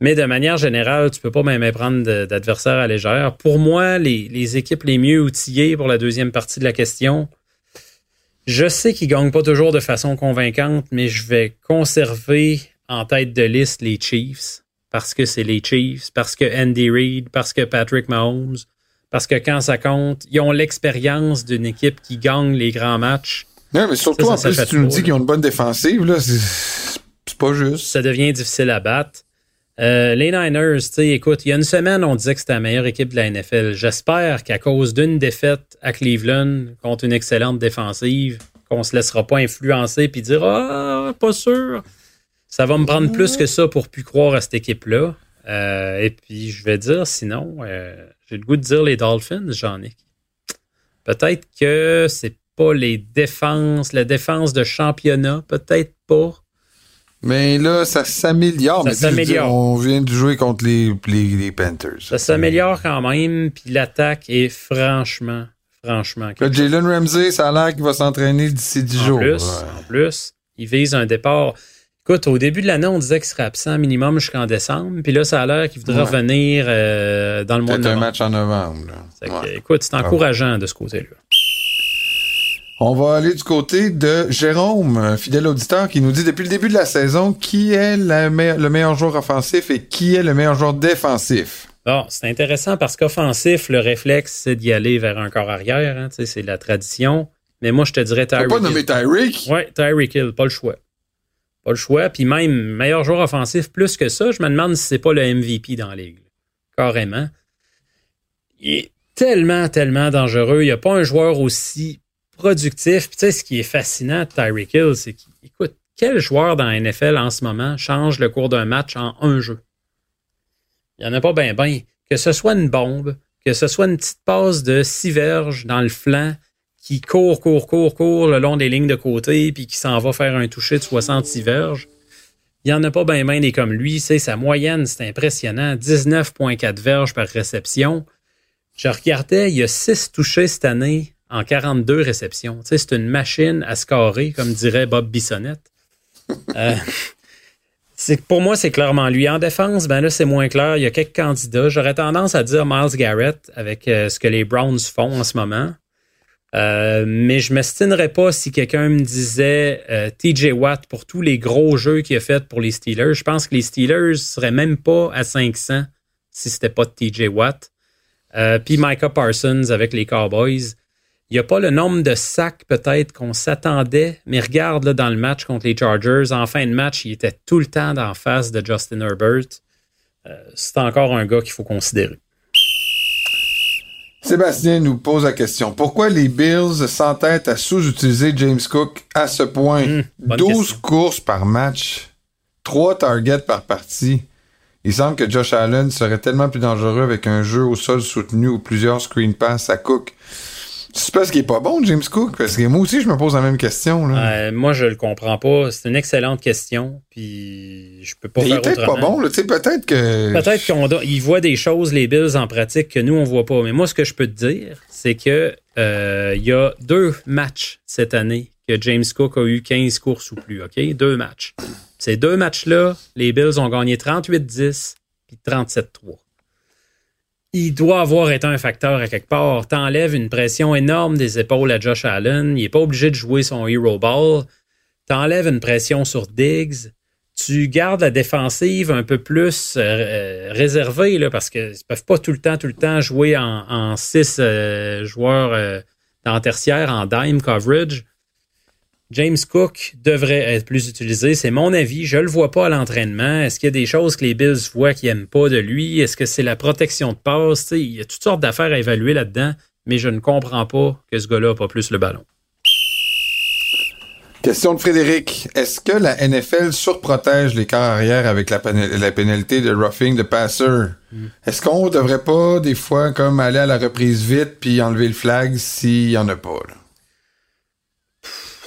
Mais de manière générale, tu peux pas même prendre d'adversaires à légère. Pour moi, les, les équipes les mieux outillées pour la deuxième partie de la question, je sais qu'ils gagnent pas toujours de façon convaincante, mais je vais conserver en tête de liste les Chiefs parce que c'est les Chiefs, parce que Andy Reid, parce que Patrick Mahomes, parce que quand ça compte, ils ont l'expérience d'une équipe qui gagne les grands matchs. Non, mais surtout, Ça, en plus, si tu nous dis qu'ils ont une bonne défensive, là, c'est pas juste. Ça devient difficile à battre. Euh, les Niners, tu sais, écoute, il y a une semaine, on disait que c'était la meilleure équipe de la NFL. J'espère qu'à cause d'une défaite à Cleveland contre une excellente défensive, qu'on se laissera pas influencer puis dire ah pas sûr. Ça va me prendre plus que ça pour plus croire à cette équipe-là. Euh, et puis je vais dire sinon, euh, j'ai le goût de dire les Dolphins, j'en ai. Peut-être que c'est pas les défenses, la défense de championnat, peut-être pas. Mais là, ça s'améliore. Ça s'améliore. On vient de jouer contre les, les, les Panthers. Ça s'améliore quand même, puis l'attaque est franchement, franchement. Là. Jalen Ramsey, ça a l'air qu'il va s'entraîner d'ici 10 En jours. plus, Ouais. en plus, il vise un départ. Écoute, au début de l'année, on disait qu'il serait absent minimum jusqu'en décembre. Puis là, ça a l'air qu'il voudrait Ouais. revenir euh, dans le mois de Peut-être un novembre. match en novembre. là. Fait que, Ouais. Écoute, c'est encourageant de ce côté-là. On va aller du côté de Jérôme, un fidèle auditeur, qui nous dit depuis le début de la saison qui est la me- le meilleur joueur offensif et qui est le meilleur joueur défensif? Bon, c'est intéressant parce qu'offensif, le réflexe, c'est d'y aller vers un corps arrière. Hein, c'est la tradition. Mais moi, je te dirais Tyreek pas nommé Tyreek? Ouais, Tyreek Hill, pas le choix. Pas le choix. Puis même, meilleur joueur offensif, plus que ça, je me demande si c'est pas le MVP dans la ligue. Carrément. Il est tellement, tellement dangereux. Il n'y a pas un joueur aussi productif. Puis tu sais, ce qui est fascinant Tyreek Hill, c'est qu'il, écoute, quel joueur dans la NFL en ce moment change le cours d'un match en un jeu? Il n'y en a pas bien, bien. Que ce soit une bombe, que ce soit une petite passe de six verges dans le flanc, qui court, court, court, court le long des lignes de côté, puis qui s'en va faire un toucher de 66 verges. Il n'y en a pas bien bien des comme lui. C'est sa moyenne, c'est impressionnant. 19,4 verges par réception. Je regardais, il y a 6 touchés cette année en 42 réceptions. Tu sais, c'est une machine à scorer, comme dirait Bob Bissonnette. Euh, pour moi, c'est clairement lui. En défense, ben là, c'est moins clair. Il y a quelques candidats. J'aurais tendance à dire Miles Garrett avec euh, ce que les Browns font en ce moment. Euh, mais je m'estinerais pas si quelqu'un me disait euh, TJ Watt pour tous les gros jeux qu'il a fait pour les Steelers. Je pense que les Steelers seraient même pas à 500 si c'était pas TJ Watt. Puis Micah Parsons avec les Cowboys. Il n'y a pas le nombre de sacs peut-être qu'on s'attendait, mais regarde là, dans le match contre les Chargers, en fin de match, il était tout le temps d'en face de Justin Herbert. Euh, c'est encore un gars qu'il faut considérer. Sébastien nous pose la question. Pourquoi les Bills s'entêtent à sous-utiliser James Cook à ce point? Hum, bonne 12 question. courses par match, 3 targets par partie. Il semble que Josh Allen serait tellement plus dangereux avec un jeu au sol soutenu ou plusieurs screen pass à Cook. C'est parce qu'il est pas bon, James Cook? Parce que moi aussi, je me pose la même question. Là. Euh, moi, je le comprends pas. C'est une excellente question, puis je peux pas Mais il est peut-être pas bon. là. Tu sais, peut-être que... Peut-être qu'ils voient des choses, les Bills, en pratique que nous, on voit pas. Mais moi, ce que je peux te dire, c'est que euh, il y a deux matchs cette année que James Cook a eu 15 courses ou plus, OK? Deux matchs. Ces deux matchs-là, les Bills ont gagné 38-10 puis 37-3. Il doit avoir été un facteur à quelque part. T'enlèves une pression énorme des épaules à Josh Allen. Il est pas obligé de jouer son hero ball. T'enlèves une pression sur Diggs tu gardes la défensive un peu plus euh, euh, réservée là, parce qu'ils ne peuvent pas tout le temps, tout le temps jouer en, six euh, joueurs euh, tertiaire, en dime coverage. James Cook devrait être plus utilisé, c'est mon avis. Je le vois pas à l'entraînement. Est-ce qu'il y a des choses que les Bills voient qu'ils n'aiment pas de lui? Est-ce que c'est la protection de passe? Il y a toutes sortes d'affaires à évaluer là-dedans, mais je ne comprends pas que ce gars-là n'a pas plus le ballon. Question de Frédéric. Est-ce que la NFL surprotège les corps arrière avec la, pénal- la pénalité de roughing de passer? Hmm. Est-ce qu'on devrait pas, des fois, comme aller à la reprise vite puis enlever le flag s'il y en a pas? là?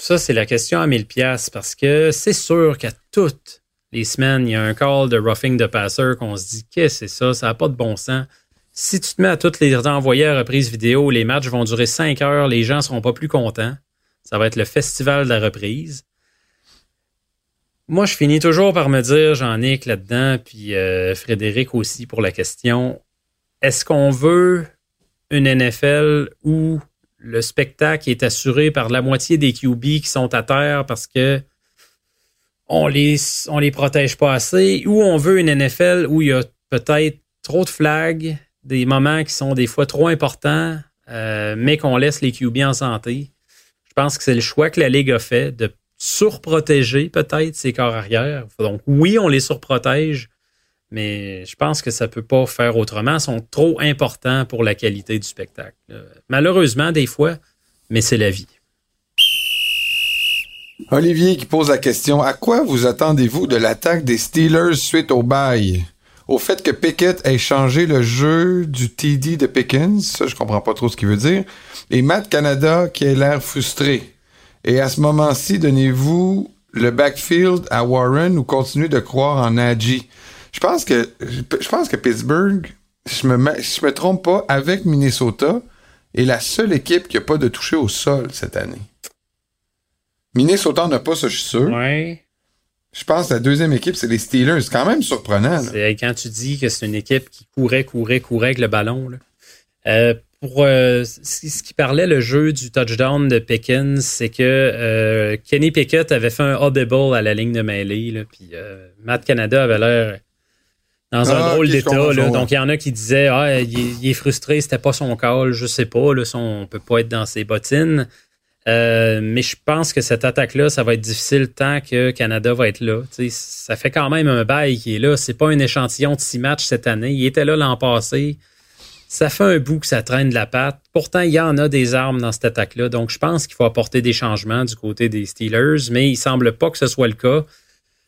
Ça, c'est la question à 1000 pièces parce que c'est sûr qu'à toutes les semaines, il y a un call de roughing de passer qu'on se dit qu'est-ce que c'est ça, ça n'a pas de bon sens. Si tu te mets à toutes les envoyer à reprise vidéo, les matchs vont durer 5 heures, les gens seront pas plus contents. Ça va être le festival de la reprise. Moi, je finis toujours par me dire, Jean-Nic là-dedans, puis euh, Frédéric aussi pour la question, est-ce qu'on veut une NFL où le spectacle est assuré par la moitié des QB qui sont à terre parce que on les, protège pas assez, ou on veut une NFL où il y a peut-être trop de flags, des moments qui sont des fois trop importants, euh, mais qu'on laisse les QB en santé. Je pense que c'est le choix que la Ligue a fait de surprotéger peut-être ses corps arrière. Donc oui, on les surprotège, mais je pense que ça peut pas faire autrement. Ils sont trop importants pour la qualité du spectacle. Malheureusement, des fois, mais c'est la vie. Olivier qui pose la question À quoi vous attendez-vous de l'attaque des Steelers suite au bail? Au fait que Pickett ait changé le jeu du TD de Pickens, ça je comprends pas trop ce qu'il veut dire, et Matt Canada qui a l'air frustré. Et à ce moment-ci, donnez-vous le backfield à Warren ou continuez de croire en Nagy? Je pense que je pense que Pittsburgh, je me je me trompe pas, avec Minnesota, est la seule équipe qui a pas de toucher au sol cette année. Minnesota n'a pas ça, je suis sûr. Ouais. je pense que la deuxième équipe, c'est les Steelers. C'est quand même surprenant. C'est quand tu dis que c'est une équipe qui courait, courait, courait avec le ballon. là. Euh, pour euh, ce ce qui parlait le jeu du touchdown de Pickens, c'est que euh, Kenny Pickett avait fait un audible à la ligne de mêlée, là, puis euh, Matt Canada avait l'air dans un Ah, drôle d'état. là. Donc il y en a qui disaient ah il, est- il est frustré, c'était pas son call, je sais pas, là, son- on peut pas être dans ses bottines. Euh, mais je pense que cette attaque-là, ça va être difficile tant que Canada va être là. Ça fait quand même un bail qui est là. C'est pas un échantillon de six matchs cette année. Il était là l'an passé. Ça fait un bout que ça traîne de la patte. Pourtant, il y en a des armes dans cette attaque-là. Donc, je pense qu'il faut apporter des changements du côté des Steelers, mais il semble pas que ce soit le cas.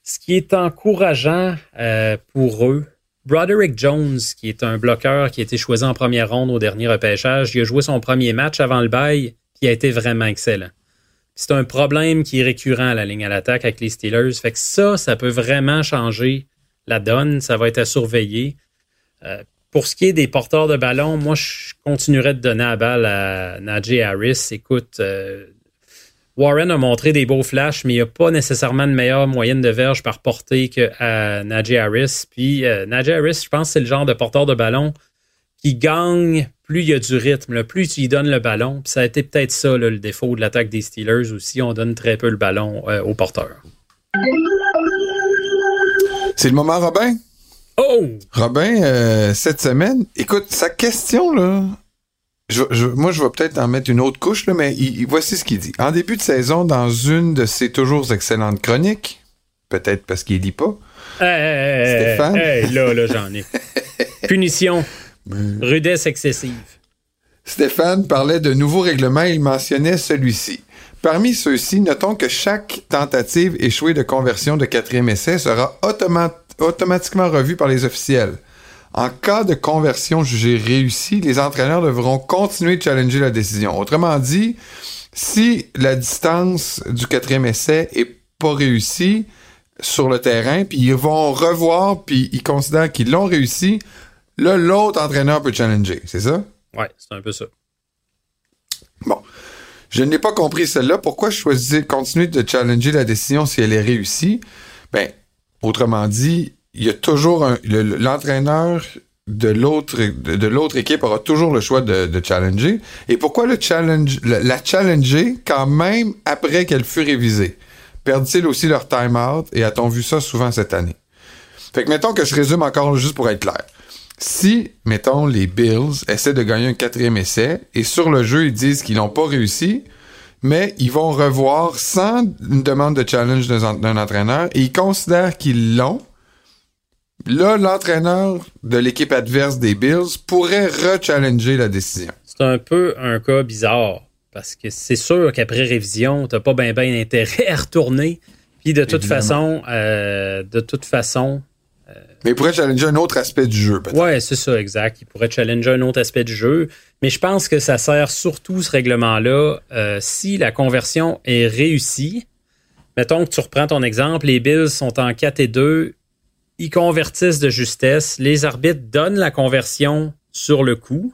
Ce qui est encourageant euh, pour eux, Broderick Jones, qui est un bloqueur qui a été choisi en première ronde au dernier repêchage, il a joué son premier match avant le bail, puis a été vraiment excellent. C'est un problème qui est récurrent à la ligne à l'attaque avec les Steelers. Fait que ça, ça peut vraiment changer la donne. Ça va être à surveiller. Euh, pour ce qui est des porteurs de ballon, moi, je continuerais de donner la balle à Najee Harris. Écoute, euh, Warren a montré des beaux flashs, mais il n'y a pas nécessairement de meilleure moyenne de verge par portée que à Najee Harris. Puis euh, Najee Harris, je pense que c'est le genre de porteur de ballon qui gagne plus il y a du rythme, là, plus tu lui donnes le ballon. Puis ça a été peut-être ça là, le défaut de l'attaque des Steelers aussi. On donne très peu le ballon euh, aux porteurs. C'est le moment, Robin? Oh! Robin, euh, cette semaine, écoute, sa question, là, je- je- moi, je vais peut-être en mettre une autre couche, là, mais il- voici ce qu'il dit. En début de saison, dans une de ses toujours excellentes chroniques, peut-être parce qu'il lit pas, Hey, hey, hey, Stéphane? hey, là, là, j'en ai. Punition. Rudesse excessive. Stéphane parlait de nouveaux règlements et il mentionnait celui-ci. Parmi ceux-ci, notons que chaque tentative échouée de conversion de quatrième essai sera automa- automatiquement revue par les officiels. En cas de conversion jugée réussie, les entraîneurs devront continuer de challenger la décision. Autrement dit, si la distance du quatrième essai est pas réussie sur le terrain, puis ils vont revoir, puis ils considèrent qu'ils l'ont réussi, là, l'autre entraîneur peut challenger. C'est ça? Ouais, c'est un peu ça. Bon. Je n'ai pas compris celle-là. Pourquoi je choisis de continuer de challenger la décision si elle est réussie? Ben, autrement dit, il y a toujours un, le- le- l'entraîneur de l'autre, de, l'autre équipe aura toujours le choix de, challenger. Et pourquoi le challenge, le- la challenger quand même après qu'elle fut révisée? Perdent-ils aussi leur time-out? Et a-t-on vu ça souvent cette année? Fait que mettons que je résume encore juste pour être clair. Si, mettons, les Bills essaient de gagner un quatrième essai et sur le jeu, ils disent qu'ils l'ont pas réussi, mais ils vont revoir sans une demande de challenge d'un entraîneur et ils considèrent qu'ils l'ont, là, l'entraîneur de l'équipe adverse des Bills pourrait re-challenger la décision. C'est un peu un cas bizarre. Parce que c'est sûr qu'après révision, t'as pas bien ben intérêt à retourner. Puis de toute Évidemment. façon, euh, de toute façon, Mais ils pourraient challenger un autre aspect du jeu, peut-être. Ouais, c'est ça, exact. Il pourrait challenger un autre aspect du jeu. Mais je pense que ça sert surtout, ce règlement-là, euh, si la conversion est réussie. Mettons que tu reprends ton exemple, les Bills sont en 4 et 2, ils convertissent de justesse, les arbitres donnent la conversion sur le coup.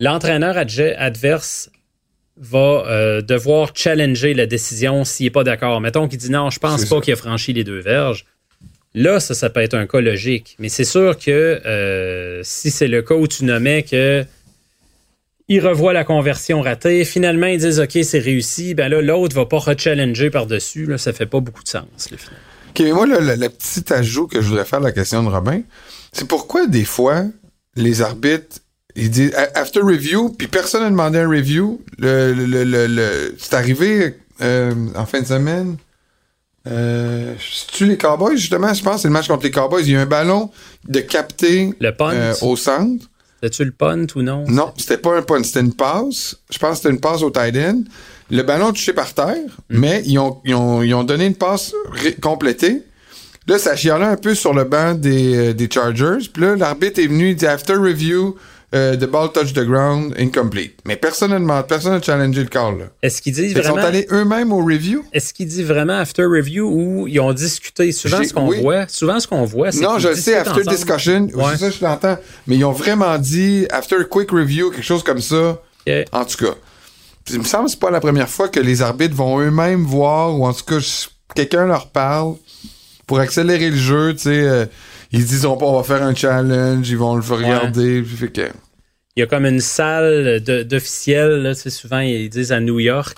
L'entraîneur adverse va euh, devoir challenger la décision s'il n'est pas d'accord. Mettons qu'il dit non, je pense pas qu'il a franchi les deux verges. Là, ça, ça peut être un cas logique. Mais c'est sûr que euh, si c'est le cas où tu nommais que il revoit la conversion ratée, finalement ils disent OK, c'est réussi, ben là, l'autre va pas rechallenger par-dessus. Là, ça fait pas beaucoup de sens. là, finalement. OK, mais moi, le, le- le petit ajout que je voudrais faire à la question de Robin, c'est pourquoi des fois, les arbitres, ils disent after review, puis personne n'a demandé un review. Le, c'est arrivé euh, en fin de semaine. Euh, tu les Cowboys, justement, je pense, c'est le match contre les Cowboys. Il y a un ballon de capté Le punt, euh, au centre. c'était-tu le punt ou non? Non, c'était pas un punt, c'était une passe. Je pense que c'était une passe au tight end. Le ballon touché par terre, mais ils ont, ils, ont, ils ont donné une passe complétée. Là, ça chialait un peu sur le banc des, euh, des Chargers. Puis là, l'arbitre est venu, il dit After review, euh, the ball touch the ground, incomplete. Mais personne n'a demandé, personne n'a challengé le call. Est-ce qu'ils disent Ils sont vraiment allés eux-mêmes au review? Est-ce qu'il dit vraiment after review ou ils ont discuté? Souvent ce qu'on oui. voit souvent ce qu'on voit c'est Non, qu'ils je le sais, after ensemble. discussion, Ouais. c'est ça je l'entends. Mais ils ont vraiment dit after quick review, quelque chose comme ça. En tout cas, il me semble que c'est pas la première fois que les arbitres vont eux-mêmes voir, ou en tout cas, quelqu'un leur parle pour accélérer le jeu, tu sais, euh, ils se disent on va faire un challenge, ils vont le regarder, puis fait que Il y a comme une salle d'officiels, souvent ils disent à New York,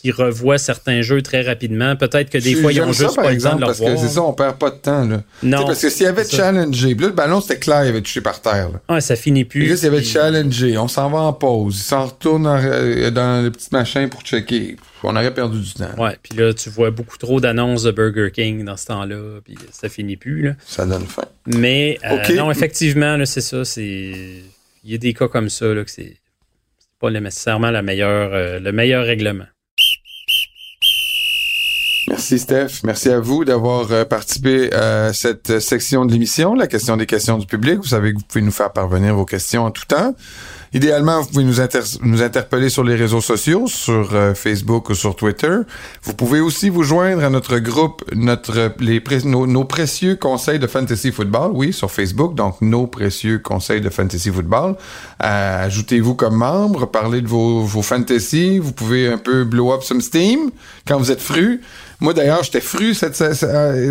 qui revoient certains jeux très rapidement. Peut-être que des fois, ils ont ça, juste par pas le temps exemple, de parce que c'est ça, on perd pas de temps, là. Non, parce que s'il y avait challengé, puis là, le ballon, c'était clair, il avait touché par terre, là. Ouais, ça finit plus. Puis là, s'il y avait challengé, on s'en va en pause, il s'en retourne en- euh, dans le petit machin pour checker. On aurait perdu du temps. Ouais, puis là, tu vois beaucoup trop d'annonces de Burger King dans ce temps-là, puis ça finit plus, là. Ça donne faim. Mais euh, non, effectivement, là, c'est ça. C'est il y a des cas comme ça là, que c'est c'est pas nécessairement la meilleure, euh, le meilleur règlement. Merci Steph. Merci à vous d'avoir euh, participé à cette section de l'émission, la question des questions du public. Vous savez que vous pouvez nous faire parvenir vos questions en tout temps. Idéalement, vous pouvez nous, inter- interpeller sur les réseaux sociaux, sur euh, Facebook ou sur Twitter. Vous pouvez aussi vous joindre à notre groupe, notre nos, précieux conseils de fantasy football, oui, sur Facebook. Donc nos précieux conseils de fantasy football. Euh, Ajoutez-vous comme membre, parlez de vos, vos fantasy. Vous pouvez un peu blow up some steam quand vous êtes fru. Moi d'ailleurs, j'étais fru cette cette,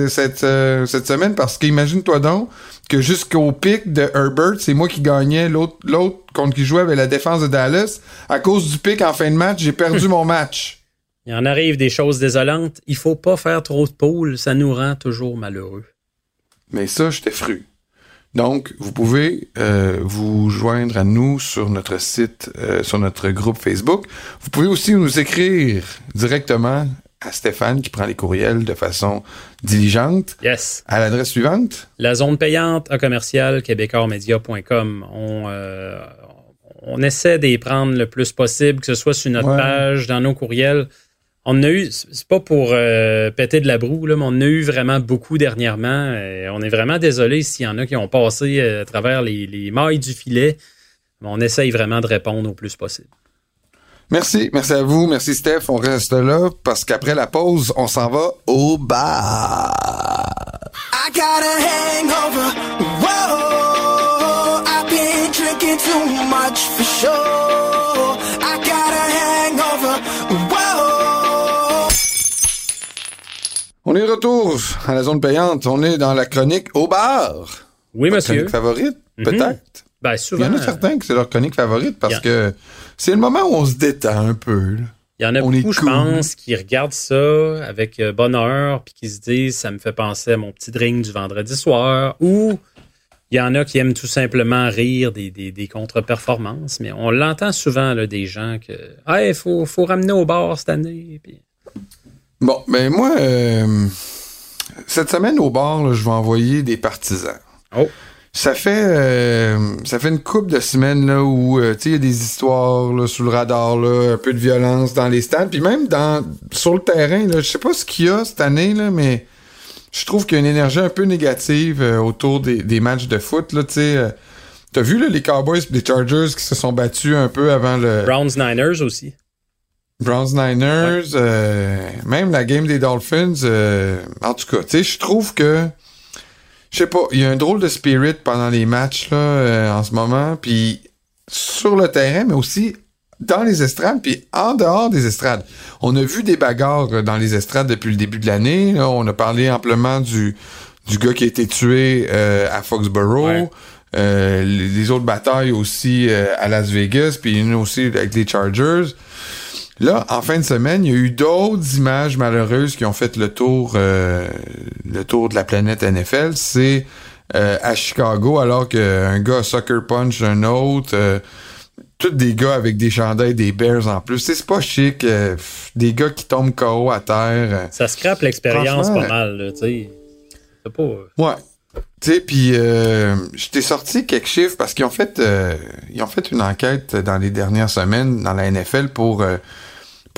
cette, euh, cette semaine parce qu'imagine-toi donc que jusqu'au pic de Herbert, c'est moi qui gagnais. L'autre, l'autre contre qui jouait avec la défense de Dallas. À cause du pic en fin de match, j'ai perdu mon match. Il en arrive des choses désolantes. Il faut pas faire trop de poules, ça nous rend toujours malheureux. Mais ça, j'étais fru. Donc, vous pouvez euh, vous joindre à nous sur notre site, euh, sur notre groupe Facebook. Vous pouvez aussi nous écrire directement à Stéphane qui prend les courriels de façon diligente Yes. à l'adresse suivante. La zone payante à commercial québécoismedia.com. On, euh, on essaie d'y prendre le plus possible, que ce soit sur notre Ouais. page, dans nos courriels. On a eu, c'est pas pour euh, péter de la broue, là, mais on a eu vraiment beaucoup dernièrement. Euh, on est vraiment désolé s'il y en a qui ont passé à travers les, les mailles du filet. Mais on essaye vraiment de répondre au plus possible. Merci, merci à vous, merci Steph. On reste là parce qu'après la pause, on s'en va au bar. I got a hangover. Whoa, I've been drinking too much for sure. I got a hangover. Whoa. On est de retour à la zone payante. On est dans la chronique au bar. Oui, Votre monsieur. Chronique favorite, Mhm. peut-être? Ben, Il y en a certains que c'est leur chronique favorite parce que c'est le moment où on se détend un peu. là. Il y en a On beaucoup, je pense, qui regardent ça avec euh, bonheur puis qui se disent ça me fait penser à mon petit drink du vendredi soir. Ou il y en a qui aiment tout simplement rire des, des, des contre-performances. Mais on l'entend souvent, là, des gens que Ah, il faut, faut ramener au bar cette année. Puis- Bon, ben moi, euh, cette semaine au bar, là, je vais envoyer des partisans. Oh. Ça fait euh, ça fait une couple de semaines là où euh, il y a des histoires là, sous le radar là, un peu de violence dans les stands, puis même dans sur le terrain là, je sais pas ce qu'il y a cette année là, mais je trouve qu'il y a une énergie un peu négative euh, autour des, des matchs de foot là, tu sais. T'as vu là, les Cowboys et les Chargers qui se sont battus un peu avant le Browns Niners aussi. Browns Niners, même la game des Dolphins. en tout cas, tu sais, je trouve que je sais pas, il y a un drôle de spirit pendant les matchs là euh, en ce moment, puis sur le terrain, mais aussi dans les estrades, puis en dehors des estrades. On a vu des bagarres dans les estrades depuis le début de l'année. On a parlé amplement du du gars qui a été tué euh, à Foxborough. Ouais. Euh, les, les autres batailles aussi euh, à Las Vegas, puis une aussi avec les Chargers. Là, en fin de semaine, il y a eu d'autres images malheureuses qui ont fait le tour, euh, le tour de la planète NFL. C'est euh, à Chicago, alors qu'un gars a sucker punch un autre. euh, tous des gars avec des chandails des Bears en plus. C'est pas chic. euh, des gars qui tombent KO à terre. Ça scrape l'expérience pas mal, là, tu sais. C'est pas. euh, Ouais. Tu sais, puis euh, je t'ai sorti quelques chiffres parce qu'ils ont fait euh, ils ont fait une enquête dans les dernières semaines dans la NFL pour euh,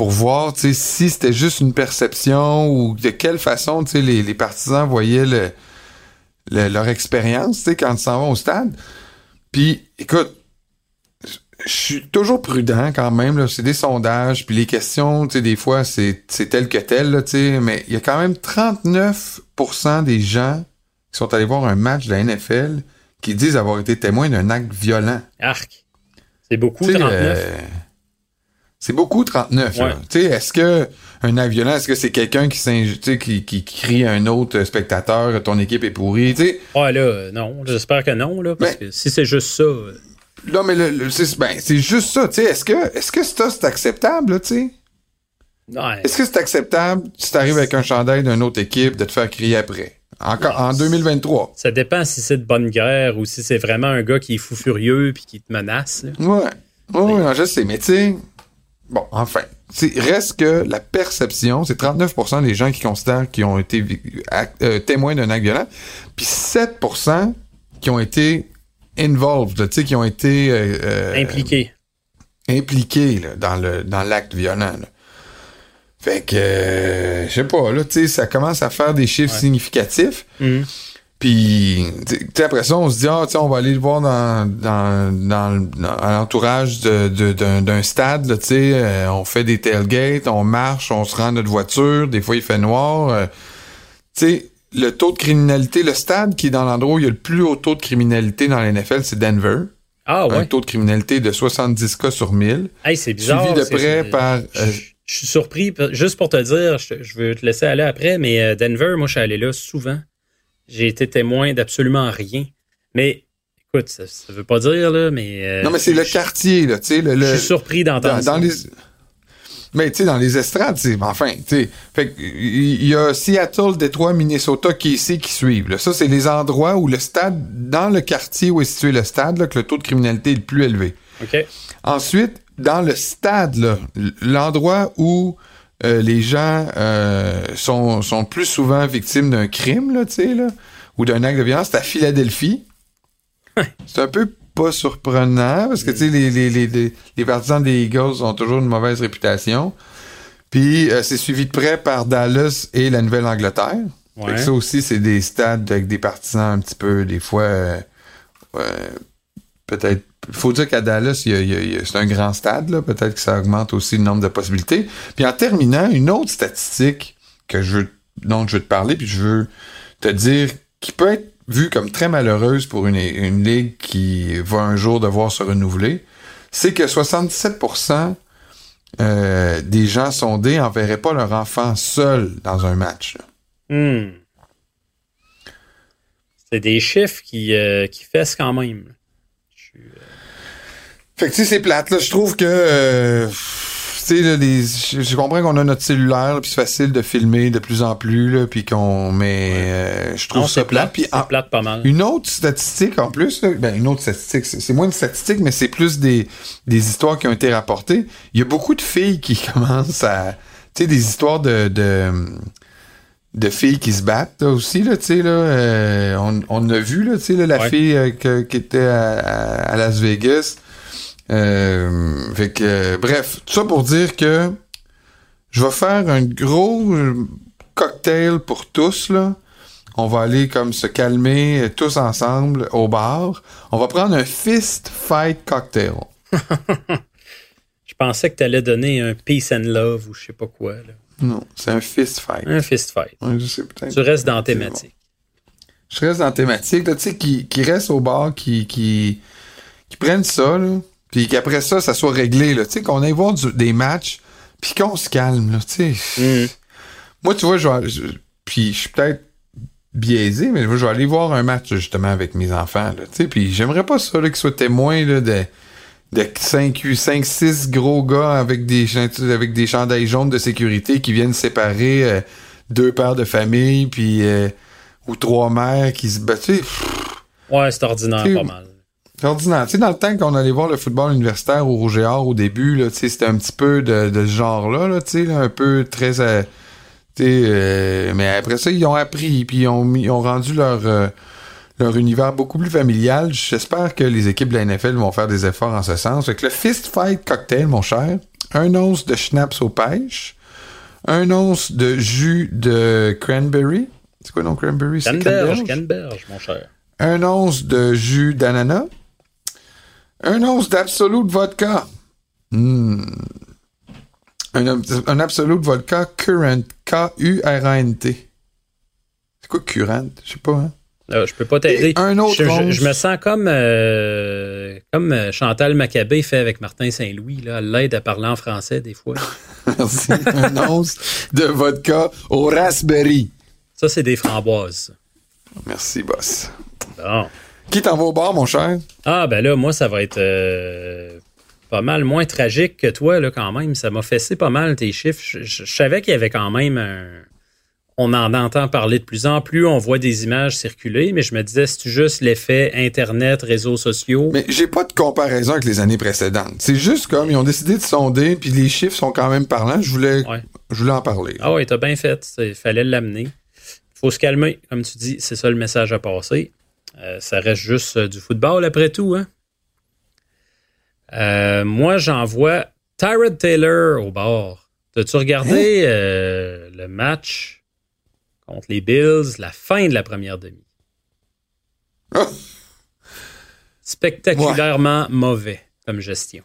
pour voir si c'était juste une perception ou de quelle façon les, les partisans voyaient le, le- leur expérience quand ils s'en vont au stade. Puis écoute, je suis toujours prudent quand même c'est des sondages puis les questions des fois c'est tel que tel là, mais il y a quand même 39% des gens qui sont allés voir un match de la NFL qui disent avoir été témoins d'un acte violent. Arc. C'est beaucoup, Tu sais, 39. euh, C'est beaucoup 39. là. Ouais. Tu sais, est-ce que un acte violent, est-ce que c'est quelqu'un qui, qui, qui, crie à un autre spectateur, ton équipe est pourrie, tu sais? Ouais, là, euh, non. J'espère que non, là. Parce que si c'est juste ça. euh, Non, mais le, le- c'est ben, c'est juste ça, tu sais. Est-ce que, est-ce que ça, c'est acceptable, là, tu sais? ouais. Est-ce que c'est acceptable si t'arrives avec un chandail d'une autre équipe de te faire crier après? Encore, en 2023. Ça dépend si c'est de bonne guerre ou si c'est vraiment un gars qui est fou furieux puis qui te menace. là. Ouais. Ouais, ouais, non, je sais, mais tu sais, bon, enfin, reste que la perception, c'est 39% des gens qui considèrent qu'ils ont été euh, témoins d'un acte violent, puis 7% qui ont été involved, tu sais, qui ont été euh, euh, Impliqué. impliqués là, dans le dans l'acte violent. là. Fait que, euh, je sais pas, là, tu sais, ça commence à faire des chiffres significatifs. Mhm. Puis, après ça, on se dit, ah, on va aller le voir dans, dans, dans, dans- à l'entourage de- de- d'un d'un stade, là, tu sais, euh, on fait des tailgates, on marche, on se rend à notre voiture, des fois il fait noir. euh, tu sais, le taux de criminalité, le stade qui est dans l'endroit où il y a le plus haut taux de criminalité dans la NFL, c'est Denver. Ah Un ouais. taux de criminalité de 70 cas sur 1000. Hey, c'est bizarre. suivi de près par, euh, Je je suis surpris. Juste pour te dire, je, je veux te laisser aller après, mais euh, Denver, moi, je suis allé là souvent. J'ai été témoin d'absolument rien. Mais, écoute, ça, ça veut pas dire, là, mais. euh, Non, mais c'est le quartier, là, tu sais. Le, Je suis surpris dans, d'entendre ça. dans les. Mais tu sais, dans les estrades, c'est. Enfin, tu sais. Il y a Seattle, Détroit, Minnesota qui ici qui suivent. là. Ça, c'est les endroits où le stade, dans le quartier où est situé le stade, là, que le taux de criminalité est le plus élevé. OK. Ensuite, dans le stade, là, l'endroit où euh, les gens euh, sont, sont plus souvent victimes d'un crime, là, tu sais, là, ou d'un acte de violence, c'est à Philadelphie. c'est un peu pas surprenant, parce que, tu sais, les, les, les, les, partisans des Eagles ont toujours une mauvaise réputation. Puis, euh, c'est suivi de près par Dallas et la Nouvelle-Angleterre. Ouais. Ça aussi, c'est des stades avec des partisans un petit peu, des fois, euh, euh, peut-être. Faut dire qu'à Dallas, c'est un grand stade. Peut-être que ça augmente aussi le nombre de possibilités. Puis en terminant, une autre statistique dont je veux te parler, puis je veux te dire qui peut être vue comme très malheureuse pour une, ligue qui va un jour devoir se renouveler, c'est que 77% euh, des gens sondés enverraient pas leur enfant seul dans un match. Hmm. C'est des chiffres qui, euh, qui fessent quand même. Fait que tu sais, c'est plate, là. Je trouve que euh, tu sais, les- je, comprends qu'on a notre cellulaire, puis c'est facile de filmer de plus en plus, là, puis qu'on mais euh, je trouve non, ça plate. Puis C'est en- plate pas mal. une autre statistique en plus, là, ben une autre statistique, c'est moins une statistique, mais c'est plus des, des histoires qui ont été rapportées. Il y a beaucoup de filles qui commencent à, tu sais, des histoires de, de de filles qui se battent là, aussi là, tu sais là, euh, on, on a vu là, tu sais là, la Ouais. fille euh, que- qui était à Las Vegas. Euh, fait que, euh, bref, tout ça pour dire que je vais faire un gros euh, cocktail pour tous, là. On va aller comme se calmer euh, tous ensemble au bar. On va prendre un fist fight cocktail. Je pensais que tu allais donner un peace and love ou je sais pas quoi. Là. Non, c'est un fist fight. Un fist fight. Ouais, je sais. Tu restes dans thématique. Je reste dans thématique, tu sais, qui, qui reste au bar, qui, qui, qui prennent ça, là, puis qu'après ça, ça soit réglé, là, tu sais, qu'on aille voir du- des matchs, puis qu'on se calme, là, tu sais. Mhm. Moi, tu vois, je vais, je- puis je suis peut-être biaisé, mais je vais aller voir un match, justement, avec mes enfants, là, tu sais, puis j'aimerais pas ça, là, qu'ils soient témoins, là, de, de 5, 5, 6 gros gars avec des, chant- avec des chandails jaunes de sécurité qui viennent séparer euh, deux pères de famille, puis... euh, ou trois mères qui se battent. Tu sais, Ouais, c'est ordinaire pas mal. C'est ordinaire. Tu sais, dans le temps qu'on allait voir le football universitaire au Rouge et Or au début, là, tu sais, c'était un petit peu de, de ce genre-là, là, tu sais, là, un peu très... euh, tu sais, euh, mais après ça, ils ont appris, puis ils ont, ils ont rendu leur, euh, leur univers beaucoup plus familial. J'espère que les équipes de la NFL vont faire des efforts en ce sens. Fait que le Fist Fight Cocktail, mon cher, un once de schnapps aux pêches, un once de jus de cranberry. C'est quoi non cranberry? Canneberge? canneberge, mon cher. un once de jus d'ananas, un once d'absolute vodka, Hmm. un, un absolute vodka current, K-U-R-A-N-T. C'est quoi current? Je sais pas, hein? Là, je peux pas t'aider. Un autre je, je- 11. je me sens comme, euh, comme euh, Chantal Maccabé fait avec Martin Saint-Louis. Là. Elle l'aide à parler en français des fois. Merci. un once de vodka au raspberry. Ça, c'est des framboises. Merci, boss. Bon. Qui t'en va au bar, mon cher? Ah, ben là, moi, ça va être euh, pas mal moins tragique que toi, là, quand même. Ça m'a fessé pas mal tes chiffres. Je, je- je savais qu'il y avait quand même un. On en entend parler de plus en plus, on voit des images circuler, mais je me disais, c'est juste l'effet Internet, réseaux sociaux? Mais j'ai pas de comparaison avec les années précédentes. C'est juste comme ils ont décidé de sonder, puis les chiffres sont quand même parlants. Je voulais, Ouais. je voulais en parler. Ah ouais, t'as bien fait. Il fallait l'amener. faut se calmer, comme tu dis. C'est ça le message à passer. Euh, ça reste juste euh, du football après tout. Hein? Euh, moi, j'envoie Tyrod Taylor au bord. T'as-tu regardé euh, le match contre les Bills, la fin de la première demi? Ah! Spectaculairement mauvais comme gestion.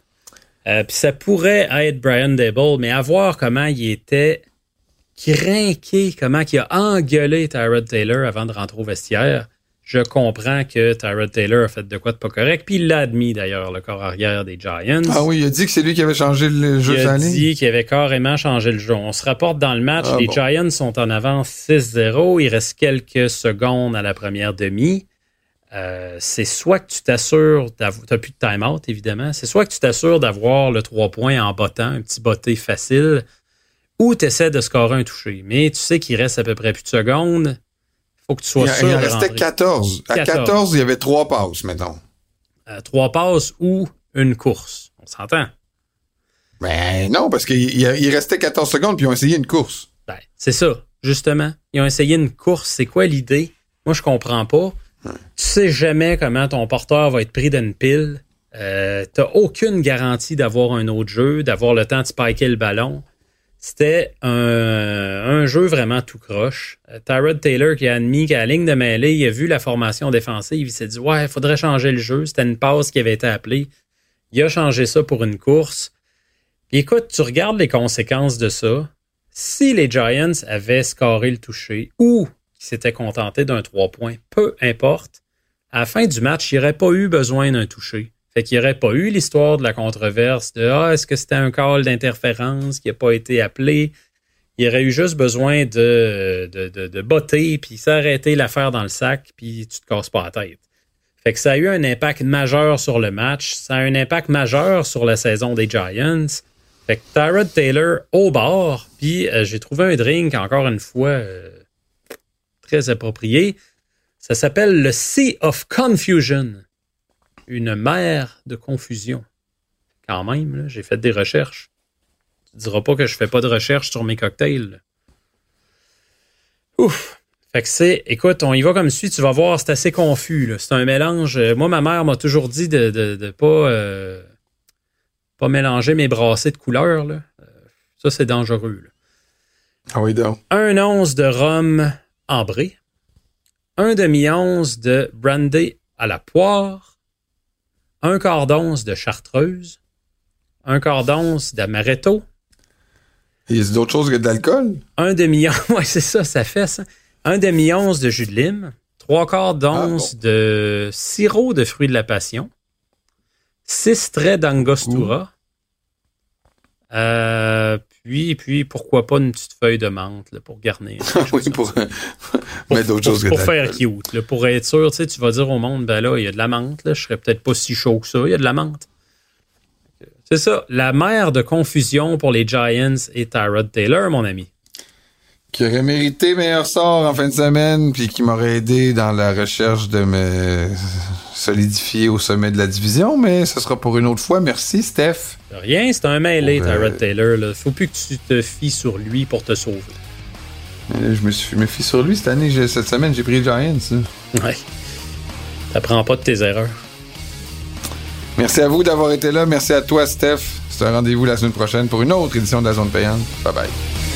Euh, Puis ça pourrait être Brian Dable, mais à voir comment il était craqué, comment il a engueulé Tyrod Taylor avant de rentrer au vestiaire. Je comprends que Tyrod Taylor a fait de quoi de pas correct, puis il l'a admis d'ailleurs, le corps arrière des Giants. Ah oui, il a dit que c'est lui qui avait changé le jeu Il a dit qu'il avait carrément changé le jeu. On se rapporte dans le match, Ah les bon. Giants sont en avance 6-0. Il reste quelques secondes à la première demi. Euh, c'est soit que tu t'assures d'avoir. Tu plus de time-out, évidemment. C'est soit que tu t'assures d'avoir le 3 points en bottant, un petit botté facile, ou tu essaies de scorer un touché. Mais tu sais qu'il reste à peu près plus de secondes. Il faut que tu sois Il, sûr il en restait rentrer. 14. À 14. 14, il y avait trois passes, mettons. Euh, trois passes ou une course. On s'entend. Ben non, parce qu'il il- restait 14 secondes, puis ils ont essayé une course. Ben, c'est ça, justement. Ils ont essayé une course. C'est quoi l'idée? Moi, je comprends pas. Tu sais jamais comment ton porteur va être pris d'une pile. Euh, T'as aucune garantie d'avoir un autre jeu, d'avoir le temps de spiker le ballon. C'était un, jeu vraiment tout croche. Euh, Tyrod Taylor qui a admis qu'à la ligne de mêlée, il a vu la formation défensive, il s'est dit Ouais, il faudrait changer le jeu. C'était une passe qui avait été appelée. Il a changé ça pour une course. Écoute, tu regardes les conséquences de ça. Si les Giants avaient scoré le toucher ou qu'ils s'étaient contentés d'un 3 points, peu importe, à la fin du match, il n'y aurait pas eu besoin d'un toucher. Fait qu'il n'y aurait pas eu l'histoire de la controverse de Ah, est-ce que c'était un call d'interférence qui n'a pas été appelé? Il y aurait eu juste besoin de, de, de, de botter, puis s'arrêter l'affaire dans le sac, puis tu te casses pas la tête. Fait que ça a eu un impact majeur sur le match. Ça a un impact majeur sur la saison des Giants. Fait que Tyrod Taylor au bord, puis euh, j'ai trouvé un drink, encore une fois, euh, très approprié. Ça s'appelle le Sea of Confusion. Une mer de confusion. Quand même, j'ai fait des recherches. Tu diras pas que je fais pas de recherche sur mes cocktails. Ouf! Fait que c'est, écoute, on y va comme suit, tu vas voir, c'est assez confus. C'est un mélange. euh, Moi, ma mère m'a toujours dit de, de, de pas, euh, pas mélanger mes brassées de couleurs. Là. Euh, Ça, c'est dangereux. là. Ah oui, donc. Un once de rhum ambré, un demi-once de brandy à la poire, un quart d'once de chartreuse, un quart d'once d'amaretto, Il y a d'autres choses que de l'alcool? un demi-once, ouais, c'est ça, ça fait ça. Un demi-once de jus de lime, trois quarts d'once de sirop de fruits de la passion, six traits d'angostura, euh, puis, puis, pourquoi pas une petite feuille de menthe là, pour garnir. oui, pour mettre d'autres pour, choses que pour de faire cute, là, pour être sûr, tu sais, tu vas dire au monde, ben là, il y a de la menthe, là, je serais peut-être pas si chaud que ça, il y a de la menthe. C'est ça, la mère de confusion pour les Giants et Tyrod Taylor, mon ami. Qui aurait mérité meilleur sort en fin de semaine, puis qui m'aurait aidé dans la recherche de me solidifier au sommet de la division, mais ce sera pour une autre fois. Merci, Steph. Rien, c'est un mêlé, euh, Tyrod Taylor. Là. Faut plus que tu te fies sur lui pour te sauver. Euh, Je me suis me fie sur lui cette année, cette semaine, j'ai pris Giants. hein. Ouais. T'apprends pas de tes erreurs. Merci à vous d'avoir été là. Merci à toi, Steph. C'est un rendez-vous la semaine prochaine pour une autre édition de la zone payante. Bye bye.